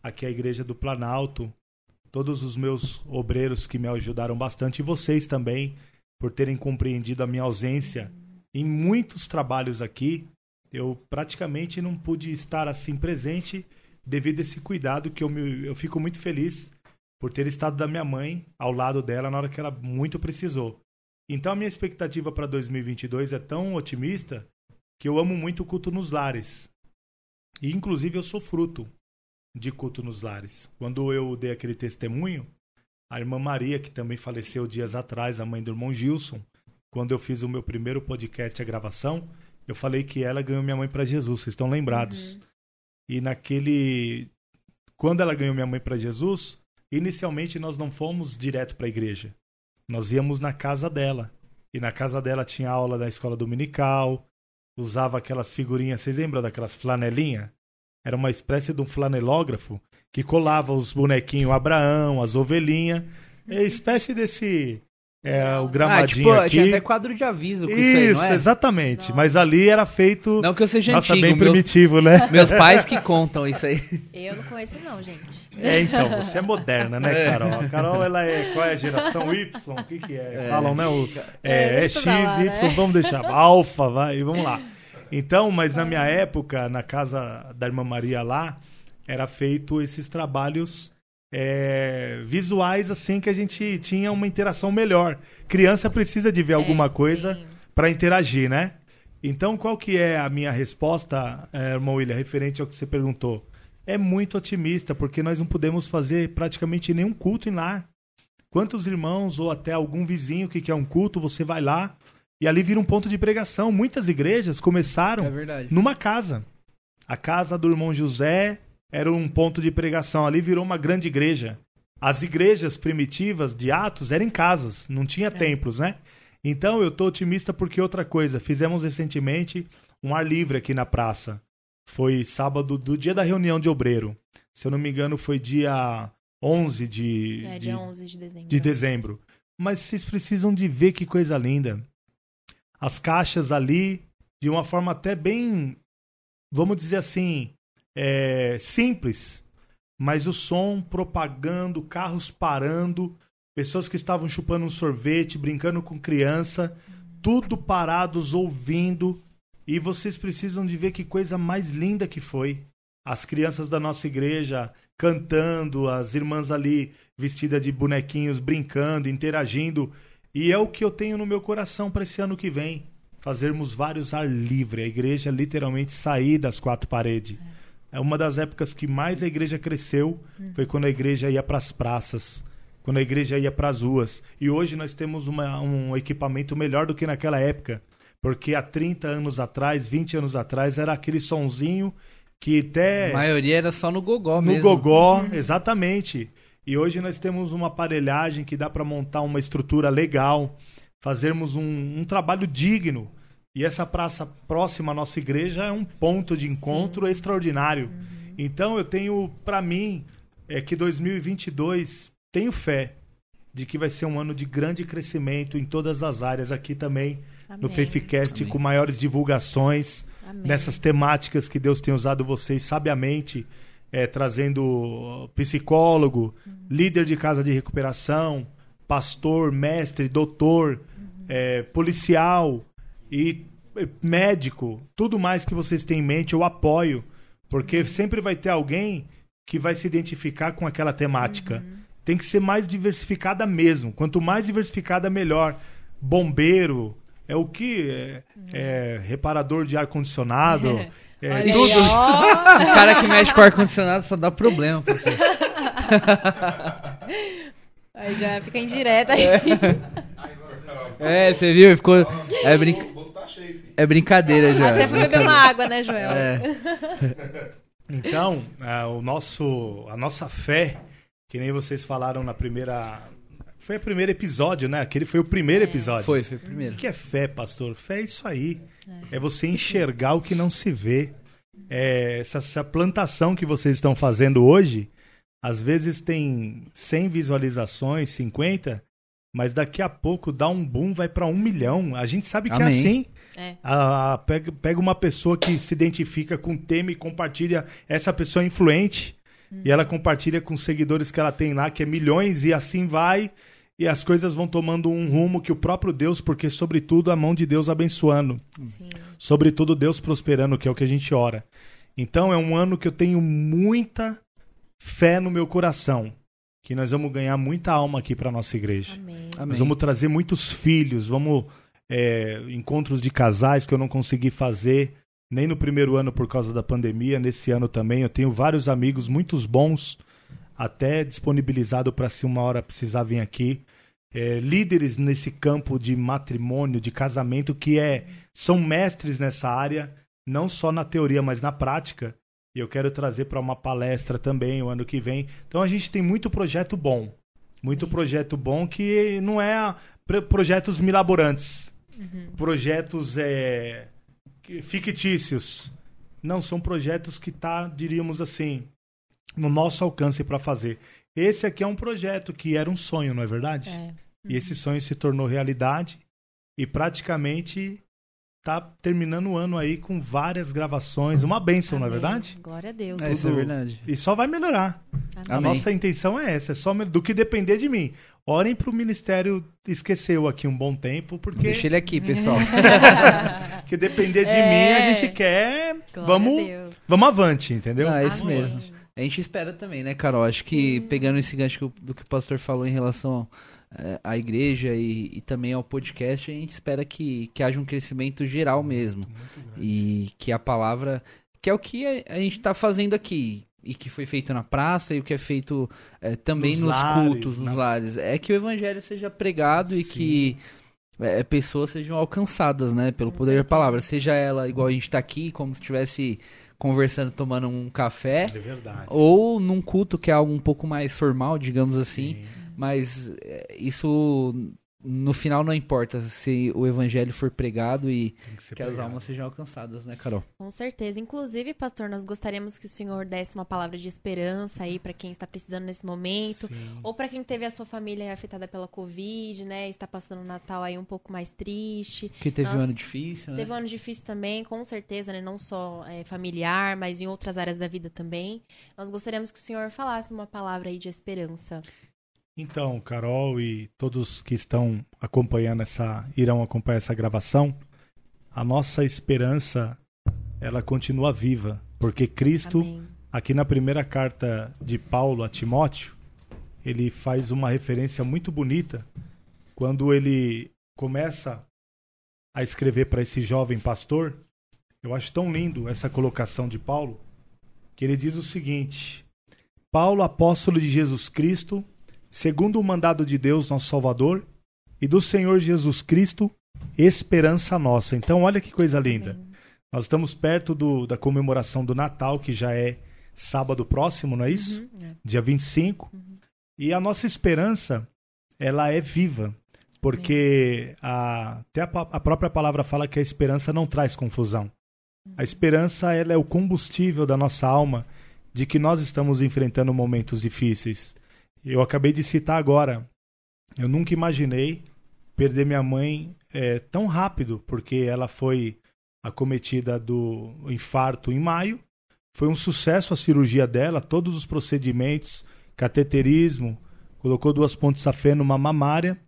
aqui a igreja do Planalto, todos os meus obreiros que me ajudaram bastante e vocês também por terem compreendido a minha ausência em muitos trabalhos aqui. Eu praticamente não pude estar assim presente devido a esse cuidado que eu, me, eu fico muito feliz por ter estado da minha mãe ao lado dela na hora que ela muito precisou. Então a minha expectativa para 2022 é tão otimista que eu amo muito o culto nos lares. E inclusive eu sou fruto de culto nos lares. Quando eu dei aquele testemunho, a irmã Maria, que também faleceu dias atrás, a mãe do irmão Gilson, quando eu fiz o meu primeiro podcast, a gravação, eu falei que ela ganhou minha mãe para Jesus, vocês estão lembrados. E naquele. Quando ela ganhou minha mãe para Jesus, inicialmente nós não fomos direto para a igreja. Nós íamos na casa dela. E na casa dela tinha aula da escola dominical, usava aquelas figurinhas. Vocês lembram daquelas flanelinhas? Era uma espécie de um flanelógrafo que colava os bonequinhos Abraão, as ovelhinhas. É espécie desse. É, o Ah, gramadinho tipo, aqui. tinha até quadro de aviso com isso, aí, Isso, não é? exatamente. Mas ali era feito. Não que eu seja Nossa, antigo, bem meus, primitivo, né? meus pais que contam isso aí. Eu não conheço não, gente. É, então, você é moderna, né, Carol? A Carol, ela é. Qual é a geração Y? O que, que é? Falam, né? O, É, é, é X, lá, Y, né? vamos deixar. Alfa, vai, vamos lá. Então, mas na minha época, na casa da irmã Maria lá, era feito esses trabalhos é, visuais, assim, que a gente tinha uma interação melhor. Criança precisa de ver alguma coisa para interagir, né? Então, qual que é a minha resposta, eh, irmão William, referente ao que você perguntou? É muito otimista, porque nós não podemos fazer praticamente nenhum culto em lar. Quantos irmãos ou até algum vizinho que quer um culto, você vai lá e ali vira um ponto de pregação. Muitas igrejas começaram É numa casa. A casa do irmão José era um ponto de pregação. Ali virou uma grande igreja. As igrejas primitivas de Atos eram em casas, não tinha templos, né? Então eu tô otimista porque outra coisa, fizemos recentemente um ar livre aqui na praça. Foi sábado do dia da reunião de obreiro. Se eu não me engano, foi dia 11 de, É, de, dia 11 de dezembro. de dezembro. Mas vocês precisam de ver que coisa linda. As caixas ali, de uma forma até bem, vamos dizer assim, é, simples. Mas o som propagando, carros parando, pessoas que estavam chupando um sorvete, brincando com criança, tudo parados ouvindo. E vocês precisam de ver que coisa mais linda que foi. As crianças da nossa igreja cantando, as irmãs ali vestidas de bonequinhos, brincando, interagindo. E é o que eu tenho no meu coração para esse ano que vem. Fazermos vários ar livre, a igreja literalmente sair das quatro paredes. É uma das épocas que mais a igreja cresceu, foi quando a igreja ia para as praças, quando a igreja ia para as ruas. E hoje nós temos uma- um equipamento melhor do que naquela época. Porque há 30 anos atrás, 20 anos atrás, era aquele sonzinho que até A maioria era só no gogó no mesmo. gogó, exatamente. E hoje nós temos uma aparelhagem que dá para montar uma estrutura legal, fazermos um, um trabalho digno. E essa praça próxima à nossa igreja é um ponto de encontro extraordinário. Então eu tenho, para mim, é que 2022 tenho fé de que vai ser um ano de grande crescimento em todas as áreas aqui também no Amém. Faithcast Amém. com maiores divulgações Amém. nessas temáticas que Deus tem usado vocês sabiamente, é, trazendo psicólogo, líder de casa de recuperação, pastor, mestre, doutor, é, policial e é, médico, tudo mais que vocês têm em mente, eu apoio, porque sempre vai ter alguém que vai se identificar com aquela temática. Tem que ser mais diversificada mesmo. Quanto mais diversificada, melhor. Bombeiro, é o que? É, é reparador de ar-condicionado. É, Olha aí, tudo. Os caras que mexem com ar-condicionado só dá problema pra você. Aí já fica indireta aí. É, você viu? Ficou. É, brin... é brincadeira já. Até foi beber uma água, né, Joel? É. Então, ah, o nosso, a nossa fé, que nem vocês falaram na primeira. Foi o primeiro episódio, né? Aquele foi o primeiro episódio. Foi, foi o O primeiro. que é fé, pastor? Fé é isso aí. É, você enxergar o que não se vê. É, essa, essa plantação que vocês estão fazendo hoje, às vezes tem 100 visualizações, 50, mas daqui a pouco dá um boom, vai para um milhão. A gente sabe que é Amém. assim. É. Ah, pega, pega uma pessoa que se identifica com o tema e compartilha. Essa pessoa é influente. E ela compartilha com os seguidores que ela tem lá, que é milhões, e assim vai. E as coisas vão tomando um rumo que o próprio Deus, porque sobretudo a mão de Deus abençoando. Sim. Sobretudo Deus prosperando, que é o que a gente ora. Então é um ano que eu tenho muita fé no meu coração. Que nós vamos ganhar muita alma aqui para nossa igreja. Amém. Amém. Nós vamos trazer muitos filhos, vamos é, encontros de casais que eu não consegui fazer nem no primeiro ano por causa da pandemia, nesse ano também. Eu tenho vários amigos muitos bons, até disponibilizado para se uma hora precisar vir aqui. É, líderes nesse campo de matrimônio, de casamento, que é são mestres nessa área, não só na teoria, mas na prática. E eu quero trazer para uma palestra também o ano que vem. Então a gente tem muito projeto bom. Muito projeto bom que não é a- pro- projetos milaborantes. Projetos é, fictícios. Não, são projetos que tá, diríamos assim, no nosso alcance para fazer. Esse aqui é um projeto que era um sonho, não é verdade? É. E esse sonho se tornou realidade e praticamente tá terminando o ano aí com várias gravações, uma benção, não é Amém. verdade? Glória a Deus. É, isso é verdade. E só vai melhorar. A Amém. nossa intenção é essa, é só do que depender de mim. Orem pro ministério esqueceu aqui um bom tempo, porque Deixa ele aqui, pessoal. que depender de É. mim a gente quer, Glória a vamos, vamos avante, entendeu? Não, é isso Amém. mesmo. A gente espera também, né, Carol? Acho que pegando esse gancho o- do que o pastor falou em relação eh, à igreja e, e também ao podcast, a gente espera que, que haja um crescimento geral mesmo. E que a palavra. Que é o que a, a gente está fazendo aqui. E que foi feito na praça e o que é feito eh, também Nos nos, lares, cultos, nos nas- lares. É que o evangelho seja pregado e Sim. que eh, pessoas sejam alcançadas, né? Pelo poder da palavra. Seja ela igual a gente está aqui, como se estivesse conversando, tomando um café. É verdade. Ou num culto que é algo um pouco mais formal, digamos assim. Mas é, isso no final não importa se o evangelho for pregado e que que as almas sejam alcançadas, né, Carol? Com certeza. Inclusive, pastor, nós gostaríamos que o senhor desse uma palavra de esperança aí para quem está precisando nesse momento. Sim. Ou para quem teve a sua família afetada pela Covid, né? Está passando o Natal aí um pouco mais triste. Que teve um Nossa, ano difícil, né? Teve um ano difícil também, com certeza, né? Não só é, familiar, mas em outras áreas da vida também. Nós gostaríamos que o senhor falasse uma palavra aí de esperança. Então, Carol e todos que estão acompanhando essa, irão acompanhar essa gravação, a nossa esperança, ela continua viva, porque Cristo, Amém. aqui na primeira carta de Paulo a Timóteo, ele faz uma referência muito bonita quando ele começa a escrever para esse jovem pastor. Eu acho tão lindo essa colocação de Paulo, que ele diz o seguinte: Paulo, apóstolo de Jesus Cristo, segundo o mandado de Deus, nosso Salvador, e do Senhor Jesus Cristo, esperança nossa. Então, olha que coisa linda. Nós estamos perto do, da comemoração do Natal, que já é sábado próximo, não é isso? Uhum, é. Dia 25. E a nossa esperança, ela é viva. Porque a, até a, a própria palavra fala que a esperança não traz confusão. A esperança ela é o combustível da nossa alma de que nós estamos enfrentando momentos difíceis. Eu acabei de citar agora. Eu nunca imaginei perder minha mãe é, tão rápido, porque ela foi acometida do infarto em maio. Foi um sucesso a cirurgia dela, todos os procedimentos, cateterismo, colocou duas pontes a fé numa mamária,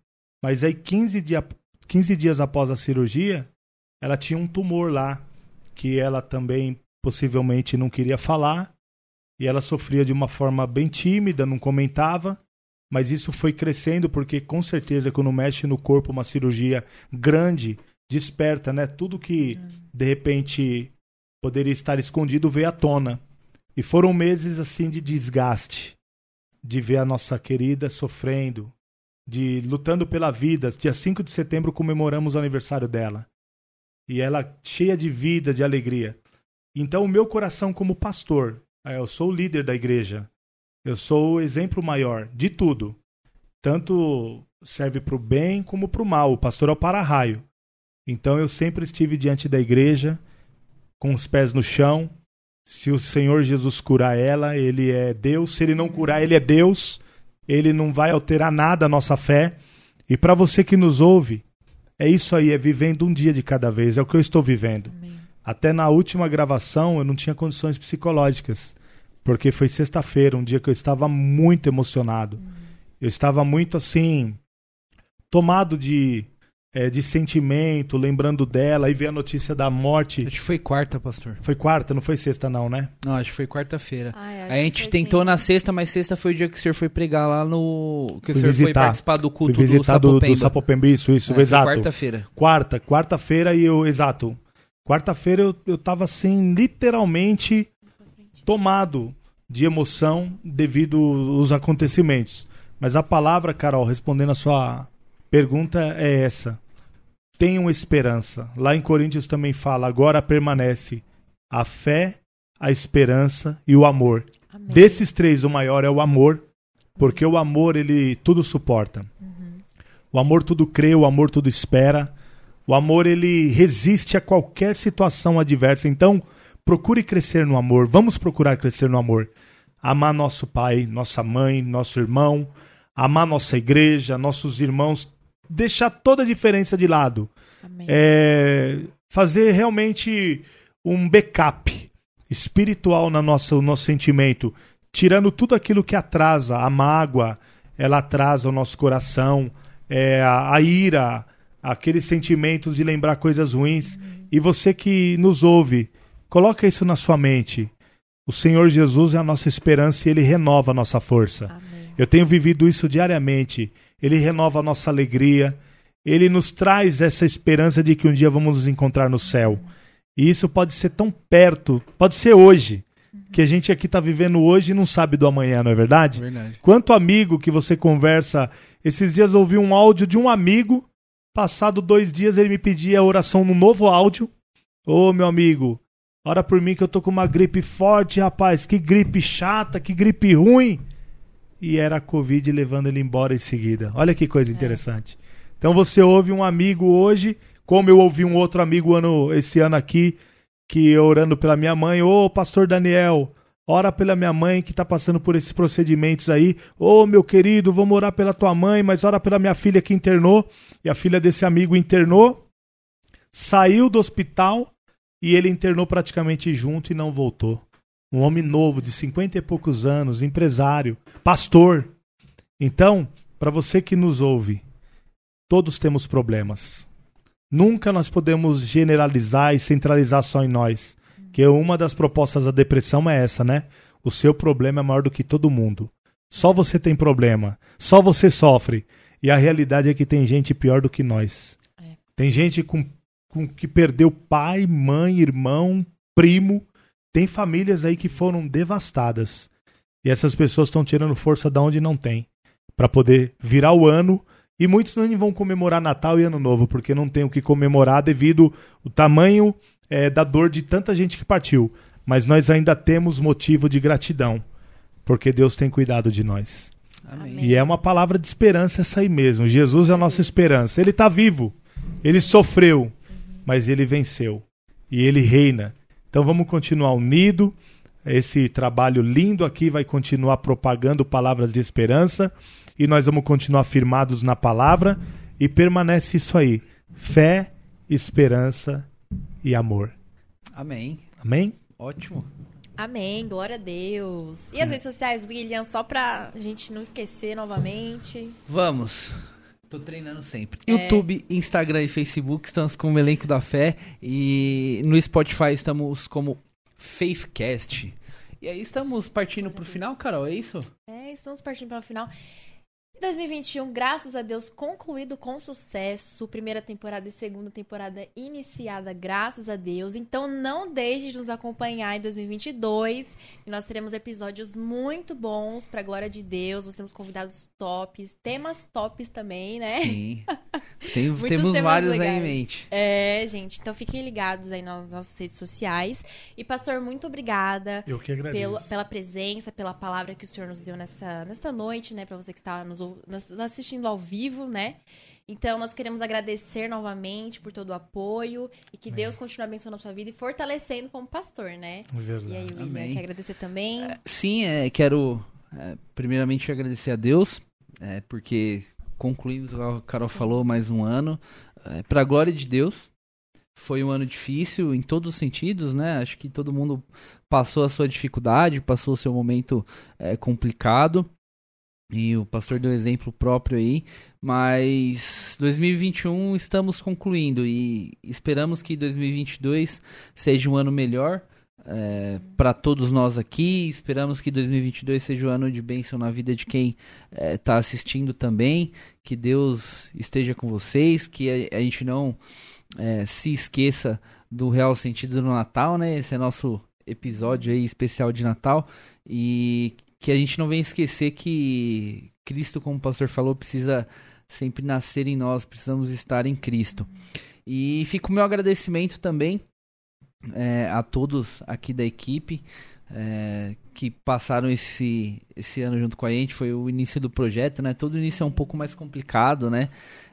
mas aí 15, dia, 15 dias após a cirurgia, ela tinha um tumor lá, que ela também possivelmente não queria falar, e ela sofria de uma forma bem tímida, não comentava, mas isso foi crescendo porque com certeza quando mexe no corpo uma cirurgia grande, desperta, né? Tudo que de repente poderia estar escondido veio à tona. E foram meses assim de desgaste, de ver a nossa querida sofrendo, de lutando pela vida. Dia 5 de setembro comemoramos o aniversário dela. E ela cheia de vida, de alegria. Então o meu coração como pastor, eu sou o líder da igreja. Eu sou o exemplo maior de tudo. Tanto serve para o bem como para o mal. O pastor é o para-raio. Então eu sempre estive diante da igreja, com os pés no chão. Se o Senhor Jesus curar ela, ele é Deus. Se ele não curar, ele é Deus. Ele não vai alterar nada a nossa fé. E para você que nos ouve, é isso aí, é vivendo um dia de cada vez. É o que eu estou vivendo. Amém. Até na última gravação eu não tinha condições psicológicas, porque foi sexta-feira, um dia que eu estava muito emocionado. Eu estava muito assim, tomado de, eh, de sentimento, lembrando dela, e ver a notícia da morte. Acho que foi quarta, pastor. Foi quarta, não foi sexta, não, né? Não, acho que foi quarta-feira. Ai, acho A gente foi tentou sim. na sexta, mas sexta foi o dia que o senhor foi pregar lá no. Que o Fui senhor foi visitar. participar do culto Fui visitar do do, Sapopemba. do Sapopemba, isso, isso, É, foi exato. quarta-feira. Quarta, quarta-feira e eu, exato. Quarta-feira eu, eu tava assim, literalmente tomado de emoção devido aos acontecimentos. Mas a palavra, Carol, respondendo a sua pergunta é essa. Tenham esperança. Lá em Coríntios também fala, agora permanece a fé, a esperança e o amor. Amém. Desses três, o maior é o amor, porque o amor ele tudo suporta. O amor tudo crê, o amor tudo espera. O amor ele resiste a qualquer situação adversa. Então, procure crescer no amor. Vamos procurar crescer no amor. Amar nosso pai, nossa mãe, nosso irmão, amar nossa igreja, nossos irmãos, deixar toda a diferença de lado. É, fazer realmente um backup espiritual na nossa, no nosso sentimento, tirando tudo aquilo que atrasa, a mágoa, ela atrasa o nosso coração, é, a, a ira, aqueles sentimentos de lembrar coisas ruins. E você que nos ouve, coloca isso na sua mente. O Senhor Jesus é a nossa esperança e ele renova a nossa força. Amém. Eu tenho vivido isso diariamente. Ele renova a nossa alegria. Ele nos traz essa esperança de que um dia vamos nos encontrar no céu. E isso pode ser tão perto, pode ser hoje, que a gente aqui está vivendo hoje e não sabe do amanhã, não é verdade? Verdade. Quanto amigo que você conversa. Esses dias ouvi um áudio de um amigo. Passado dois dias ele me pedia oração no novo áudio. Ô meu amigo, ora por mim que eu tô com uma gripe forte, rapaz. Que gripe chata, que gripe ruim. E era a Covid levando ele embora em seguida. Olha que coisa interessante. Então você ouve um amigo hoje, como eu ouvi um outro amigo ano, esse ano aqui, que orando pela minha mãe, ô pastor Daniel, ora pela minha mãe que tá passando por esses procedimentos aí. Ô meu querido, vamos orar pela tua mãe, mas ora pela minha filha que internou. E a filha desse amigo internou, saiu do hospital e ele internou praticamente junto e não voltou. Um homem novo, de 50 e poucos anos, empresário, pastor. Então, para você que nos ouve, todos temos problemas. Nunca nós podemos generalizar e centralizar só em nós. Que uma das propostas da depressão é essa, né? O seu problema é maior do que todo mundo. Só você tem problema. Só você sofre. E a realidade é que tem gente pior do que nós. É. Tem gente com, com que perdeu pai, mãe, irmão, primo. Tem famílias aí que foram devastadas. E essas pessoas estão tirando força da onde não tem. Para poder virar o ano e muitos nem vão comemorar Natal e Ano Novo, porque não tem o que comemorar devido o tamanho eh, da dor de tanta gente que partiu. Mas nós ainda temos motivo de gratidão, porque Deus tem cuidado de nós. Amém. E é uma palavra de esperança essa aí mesmo. Jesus é a nossa esperança. Ele está vivo. Ele sofreu, mas ele venceu. E ele reina. Então vamos continuar unido. Esse trabalho lindo aqui vai continuar propagando palavras de esperança e nós vamos continuar firmados na palavra e permanece isso aí: fé, esperança e amor. Amém. Amém? Ótimo. Amém, glória a Deus. E as redes sociais, William, só pra gente não esquecer novamente. Vamos. Tô treinando sempre. É. YouTube, Instagram e Facebook estamos com o Elenco da Fé. E no Spotify estamos como Faithcast. E aí estamos partindo pro final, Carol, é isso? É, estamos partindo para o final. 2021, graças a Deus, concluído com sucesso. Primeira temporada e segunda temporada iniciada, graças a Deus. Então não deixe de nos acompanhar em 2022. E nós teremos episódios muito bons, pra glória de Deus. Nós temos convidados tops, temas tops também, né? Sim. Tem- temos vários aí legais. em mente. É, gente. Então fiquem ligados aí nas nossas redes sociais. E, pastor, muito obrigada. Eu que agradeço. pelo- pela presença, pela palavra que o Senhor nos deu nessa, nesta noite, né? Pra você que está nos, nos assistindo ao vivo, né? Então, nós queremos agradecer novamente por todo o apoio e que Deus continue abençoando a sua vida e fortalecendo como pastor, né? É verdade. E aí, William, Amém. quer agradecer também? Sim, é, quero é, primeiramente agradecer a Deus, é, porque concluímos, igual a Carol falou, mais um ano. É, Para a glória de Deus, foi um ano difícil em todos os sentidos, né? Acho que todo mundo passou a sua dificuldade, passou o seu momento é, complicado. E o pastor deu exemplo próprio aí, mas 2021 estamos concluindo e esperamos que 2022 seja um ano melhor para todos nós aqui. Esperamos que 2022 seja o ano de bênção na vida de quem está assistindo também. Que Deus esteja com vocês, que a, a gente não eh, se esqueça do real sentido do Natal, né? Esse é nosso episódio aí especial de Natal e que a gente não venha esquecer que Cristo, como o pastor falou, precisa sempre nascer em nós, precisamos estar em Cristo. E fica o meu agradecimento também é, a todos aqui da equipe é, que passaram esse, esse ano junto com a gente. Foi o início do projeto, né? Todo início é um pouco mais complicado, né?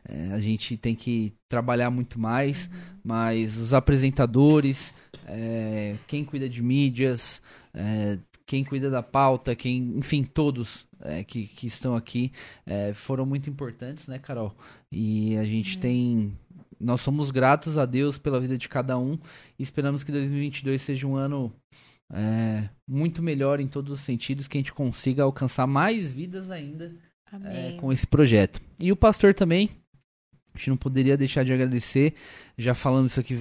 É, a gente tem que trabalhar muito mais, mas os apresentadores, é, quem cuida de mídias, é, quem cuida da pauta, quem, enfim, todos é, que, que estão aqui é, foram muito importantes, né, Carol? E a gente tem nós somos gratos a Deus pela vida de cada um e esperamos que 2022 seja um ano é, muito melhor em todos os sentidos, que a gente consiga alcançar mais vidas ainda é, com esse projeto. E o pastor também, a gente não poderia deixar de agradecer, já falando isso aqui,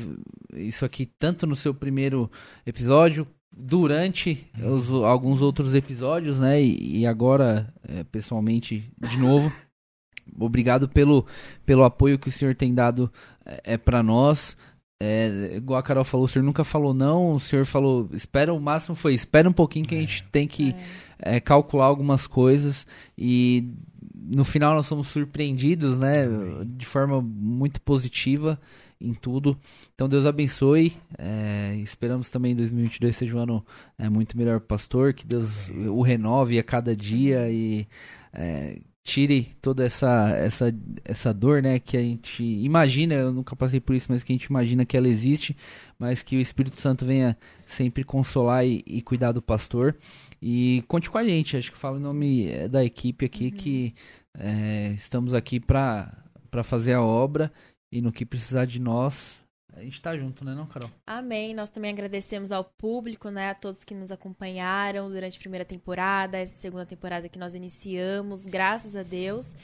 isso aqui tanto no seu primeiro episódio, durante os, alguns outros episódios, né? E, e agora, é, pessoalmente, de novo. Obrigado pelo, pelo apoio que o senhor tem dado é, é para nós. É, igual a Carol falou, o senhor nunca falou não, o senhor falou, espera, o máximo foi, espera um pouquinho que a gente tem que é. É, calcular algumas coisas e no final nós somos surpreendidos, né, de forma muito positiva em tudo. Então Deus abençoe, é, esperamos também 2022 seja um ano é, muito melhor pastor, que Deus o renove a cada dia e é, tire toda essa, essa, essa dor, né, que a gente imagina, eu nunca passei por isso, mas que a gente imagina que ela existe, mas que o Espírito Santo venha sempre consolar e, e cuidar do pastor. E conte com a gente, acho que falo em nome eh, da equipe aqui uhum. que é, estamos aqui para fazer a obra e no que precisar de nós, a gente tá junto, né, não, Carol? Amém. Nós também agradecemos ao público, né, a todos que nos acompanharam durante a primeira temporada, essa segunda temporada que nós iniciamos, graças a Deus.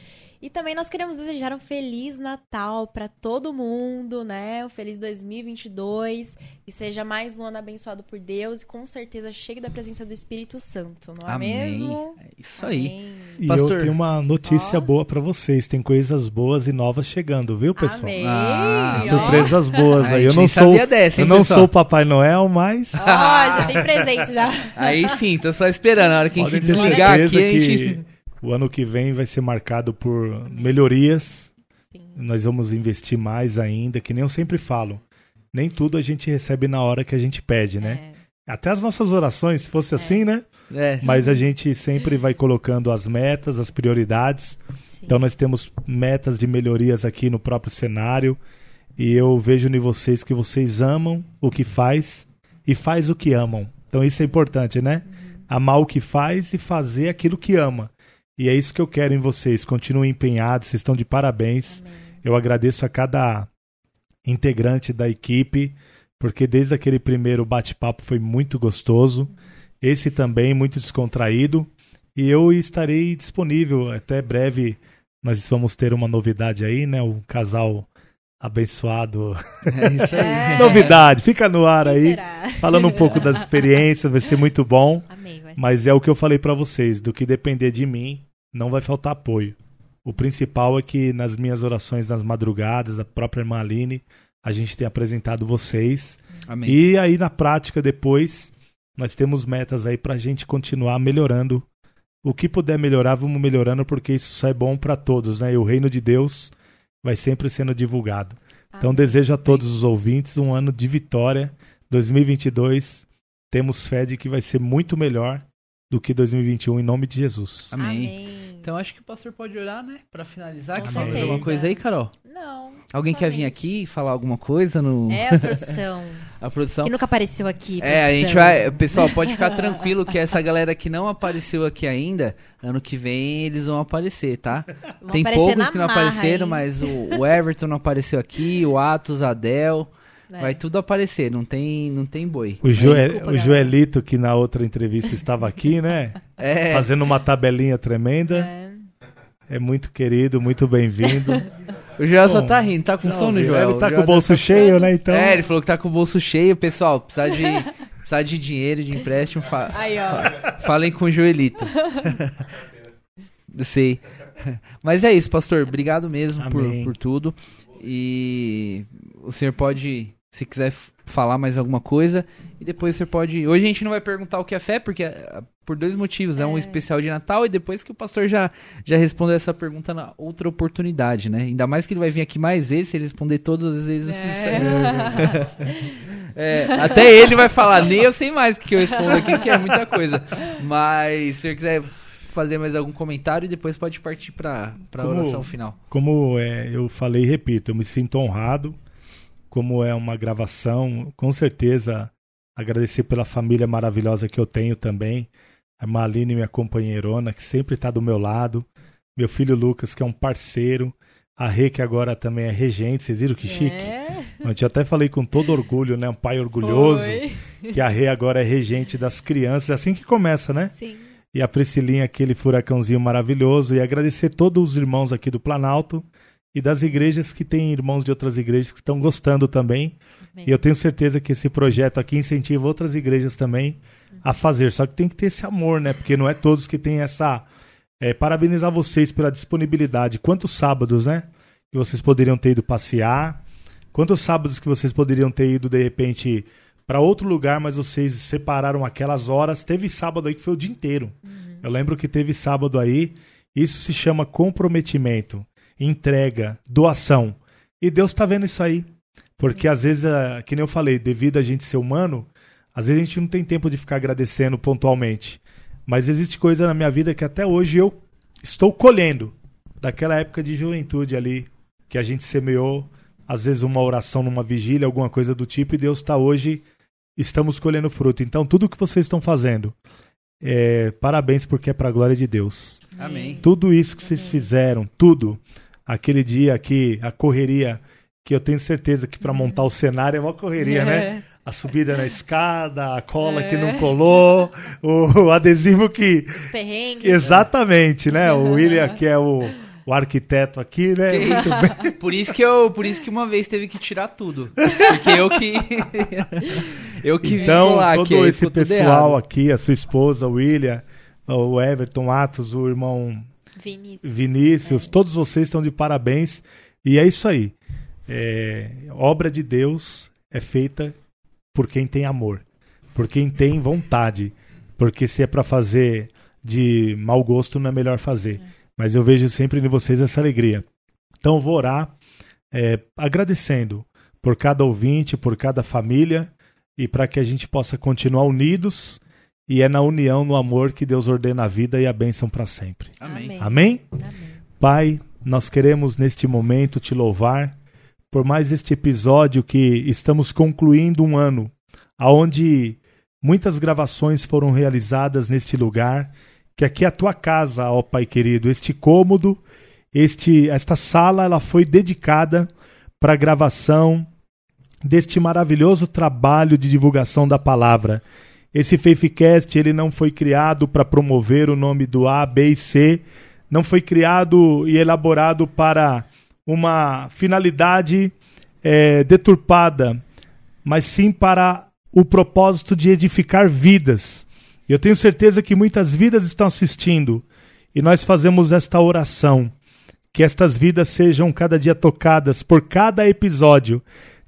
E também nós queremos desejar um feliz Natal para todo mundo, né? Um feliz 2022, que seja mais um ano abençoado por Deus e com certeza chegue da presença do Espírito Santo, não é Amém. mesmo? É isso aí. E Pastor... eu tenho uma notícia oh. boa para vocês, tem coisas boas e novas chegando, viu, pessoal? Amém. Ah, surpresas boas aí. Eu não sou dessa, hein, eu não pessoal? sou o Papai Noel, mas Ó, oh, já tem presente já. Aí sim, tô só esperando a hora que Podem a gente desligar aqui, a gente o ano que vem vai ser marcado por melhorias. Sim. Nós vamos investir mais ainda, que nem eu sempre falo. Nem tudo a gente recebe na hora que a gente pede, né? É. Até as nossas orações, se fosse é. assim, né? É. Mas a gente sempre vai colocando as metas, as prioridades. Sim. Então nós temos metas de melhorias aqui no próprio cenário. E eu vejo em vocês que vocês amam o que faz e faz o que amam. Então isso é importante, né? Uhum. Amar o que faz e fazer aquilo que ama. E é isso que eu quero em vocês. Continuem empenhados, vocês estão de parabéns. Amém. Eu agradeço a cada integrante da equipe, porque desde aquele primeiro bate-papo foi muito gostoso. Esse também muito descontraído. E eu estarei disponível até breve. Nós vamos ter uma novidade aí, né? O casal abençoado. É isso aí. É. Novidade, fica no ar aí. Será? Falando um pouco das experiências, vai ser muito bom. Amém, Mas é o que eu falei para vocês, do que depender de mim, não vai faltar apoio. O principal é que nas minhas orações nas madrugadas, a própria irmã Aline, a gente tem apresentado vocês. Amém. E aí na prática depois nós temos metas aí pra gente continuar melhorando. O que puder melhorar, vamos melhorando porque isso só é bom para todos, né? E o reino de Deus vai sempre sendo divulgado. Então desejo a todos os ouvintes um ano de vitória. 2022 temos fé de que vai ser muito melhor do que 2021 em nome de Jesus. Amém. Amém. Então acho que o pastor pode orar, né? Pra finalizar. Com Quer falar alguma coisa aí, Carol? Não. Alguém quer vir aqui e falar alguma coisa no. É, a produção. a produção. Que nunca apareceu aqui. Produção. É, a gente vai. Pessoal, pode ficar tranquilo que essa galera que não apareceu aqui ainda, ano que vem eles vão aparecer, tá? Vão Tem aparecer poucos que não apareceram, mas o, o, Everton não apareceu aqui, o Atos, Adel. É. Vai tudo aparecer, não tem, não tem boi. O, Joel, Desculpa, o Joelito, que na outra entrevista estava aqui, né? É. Fazendo uma tabelinha tremenda. É. É muito querido, muito bem-vindo. O Joel só tá rindo, tá com não, sono, Joel? Ele tá com o bolso tá cheio, né, então? É, ele falou que tá com o bolso cheio. Pessoal, precisa de, precisa de dinheiro, de empréstimo, fa Aí, fa falem com o Joelito. Sei. Mas é isso, pastor. Obrigado mesmo por, por tudo. E o senhor pode se quiser falar mais alguma coisa. E depois você pode. Hoje a gente não vai perguntar o que é fé, porque é, por dois motivos. É, é um especial de Natal e depois que o pastor já, já respondeu essa pergunta na outra oportunidade, né? Ainda mais que ele vai vir aqui mais vezes, se ele responder todas as vezes. É. É, até ele vai falar, nem eu sei mais o que eu respondo aqui, que é muita coisa. Mas se você quiser fazer mais algum comentário, depois pode partir para a oração final. Como é, eu falei e repito, eu me sinto honrado, como é uma gravação, com certeza agradecer pela família maravilhosa que eu tenho também, a Maline, minha companheirona, que sempre está do meu lado, meu filho Lucas, que é um parceiro, a Rê, que agora também é regente, vocês viram que chique? É. Eu te até falei com todo orgulho, né? Um pai orgulhoso, Foi. que a Rê agora é regente das crianças, é assim que começa, né? Sim. E a Priscilinha, aquele furacãozinho maravilhoso, e agradecer todos os irmãos aqui do Planalto e das igrejas que tem irmãos de outras igrejas que estão gostando também. E eu tenho certeza que esse projeto aqui incentiva outras igrejas também a fazer. Só que tem que ter esse amor, né? Porque não é todos que têm essa. É, parabenizar vocês pela disponibilidade. Quantos sábados, né? Que vocês poderiam ter ido passear. Quantos sábados que vocês poderiam ter ido, de repente, para outro lugar, mas vocês separaram aquelas horas. Teve sábado aí que foi o dia inteiro. Eu lembro que teve sábado aí. Isso se chama comprometimento, entrega, doação. E Deus está vendo isso aí. Porque às vezes, ah, que nem eu falei, devido a gente ser humano, às vezes a gente não tem tempo de ficar agradecendo pontualmente. Mas existe coisa na minha vida que até hoje eu estou colhendo. Daquela época de juventude ali, que a gente semeou, às vezes uma oração numa vigília, alguma coisa do tipo, e Deus está hoje, estamos colhendo fruto. Então, tudo que vocês estão fazendo, é, parabéns porque é para a glória de Deus. Amém. Tudo isso que vocês fizeram, tudo. Aquele dia aqui, a correria, que eu tenho certeza que para montar o cenário é uma correria, né? A subida na escada, a cola que não colou, o, o adesivo que. Os perrengues. Exatamente, né? O William, que é o, o arquiteto aqui, né? Que Muito bem. Por isso que eu, por isso que uma vez teve que tirar tudo. Porque eu que eu que Então, vim lá, todo que esse pessoal aqui, a sua esposa, o William, o Everton Atos, o irmão Vinícius. Vinícius, todos vocês estão de parabéns. E é isso aí. É, obra de Deus é feita por quem tem amor, por quem tem vontade. Porque se é para fazer de mau gosto, não é melhor fazer. Mas eu vejo sempre em vocês essa alegria. Então eu vou orar é, agradecendo por cada ouvinte, por cada família e para que a gente possa continuar unidos. E é na união, no amor que Deus ordena a vida e a bênção para sempre. Amém. Amém? Amém. Pai, nós queremos neste momento te louvar por mais este episódio que estamos concluindo um ano, aonde muitas gravações foram realizadas neste lugar, que aqui é a tua casa, ó Pai querido, este cômodo, este esta sala, ela foi dedicada para a gravação deste maravilhoso trabalho de divulgação da palavra. Esse Faithcast, ele não foi criado para promover o nome do A, B e C, não foi criado e elaborado para uma finalidade eh, deturpada, mas sim para o propósito de edificar vidas. Eu tenho certeza que muitas vidas estão assistindo e nós fazemos esta oração. Que estas vidas sejam cada dia tocadas por cada episódio.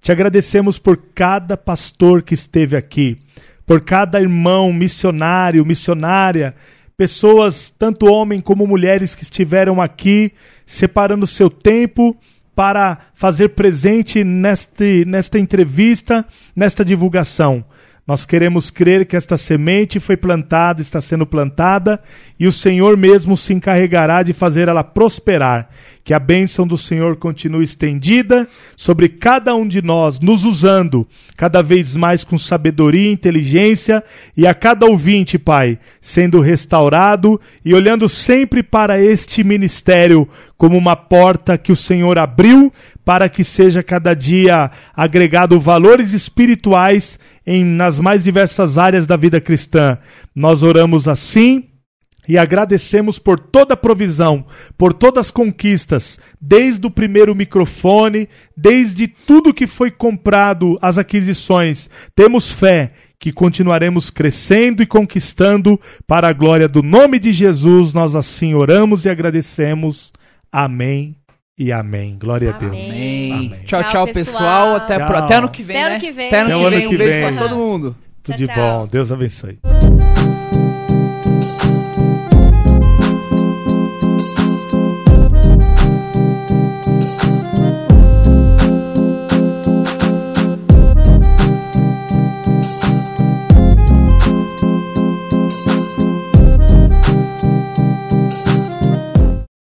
Te agradecemos por cada pastor que esteve aqui, por cada irmão missionário, missionária, pessoas, tanto homem como mulheres que estiveram aqui, separando seu tempo para fazer presente neste, nesta entrevista, nesta divulgação. Nós queremos crer que esta semente foi plantada, está sendo plantada, e o Senhor mesmo se encarregará de fazer ela prosperar. Que a bênção do Senhor continue estendida sobre cada um de nós, nos usando cada vez mais com sabedoria e inteligência, e a cada ouvinte, Pai, sendo restaurado e olhando sempre para este ministério como uma porta que o Senhor abriu para que seja cada dia agregado valores espirituais em, nas mais diversas áreas da vida cristã. Nós oramos assim e agradecemos por toda a provisão, por todas as conquistas, desde o primeiro microfone, desde tudo que foi comprado, as aquisições. Temos fé que continuaremos crescendo e conquistando para a glória do nome de Jesus. Nós assim oramos e agradecemos. Amém e amém. Glória a Deus. Amém. Amém. Amém. Tchau, Tchau, tchau, pessoal. pessoal. Até, pro- Tchau. até ano que vem, Até né? ano que vem. Até ano Até que ano vem. Um beijo pra todo mundo. Tudo Tchau, de tchau. bom. Deus abençoe.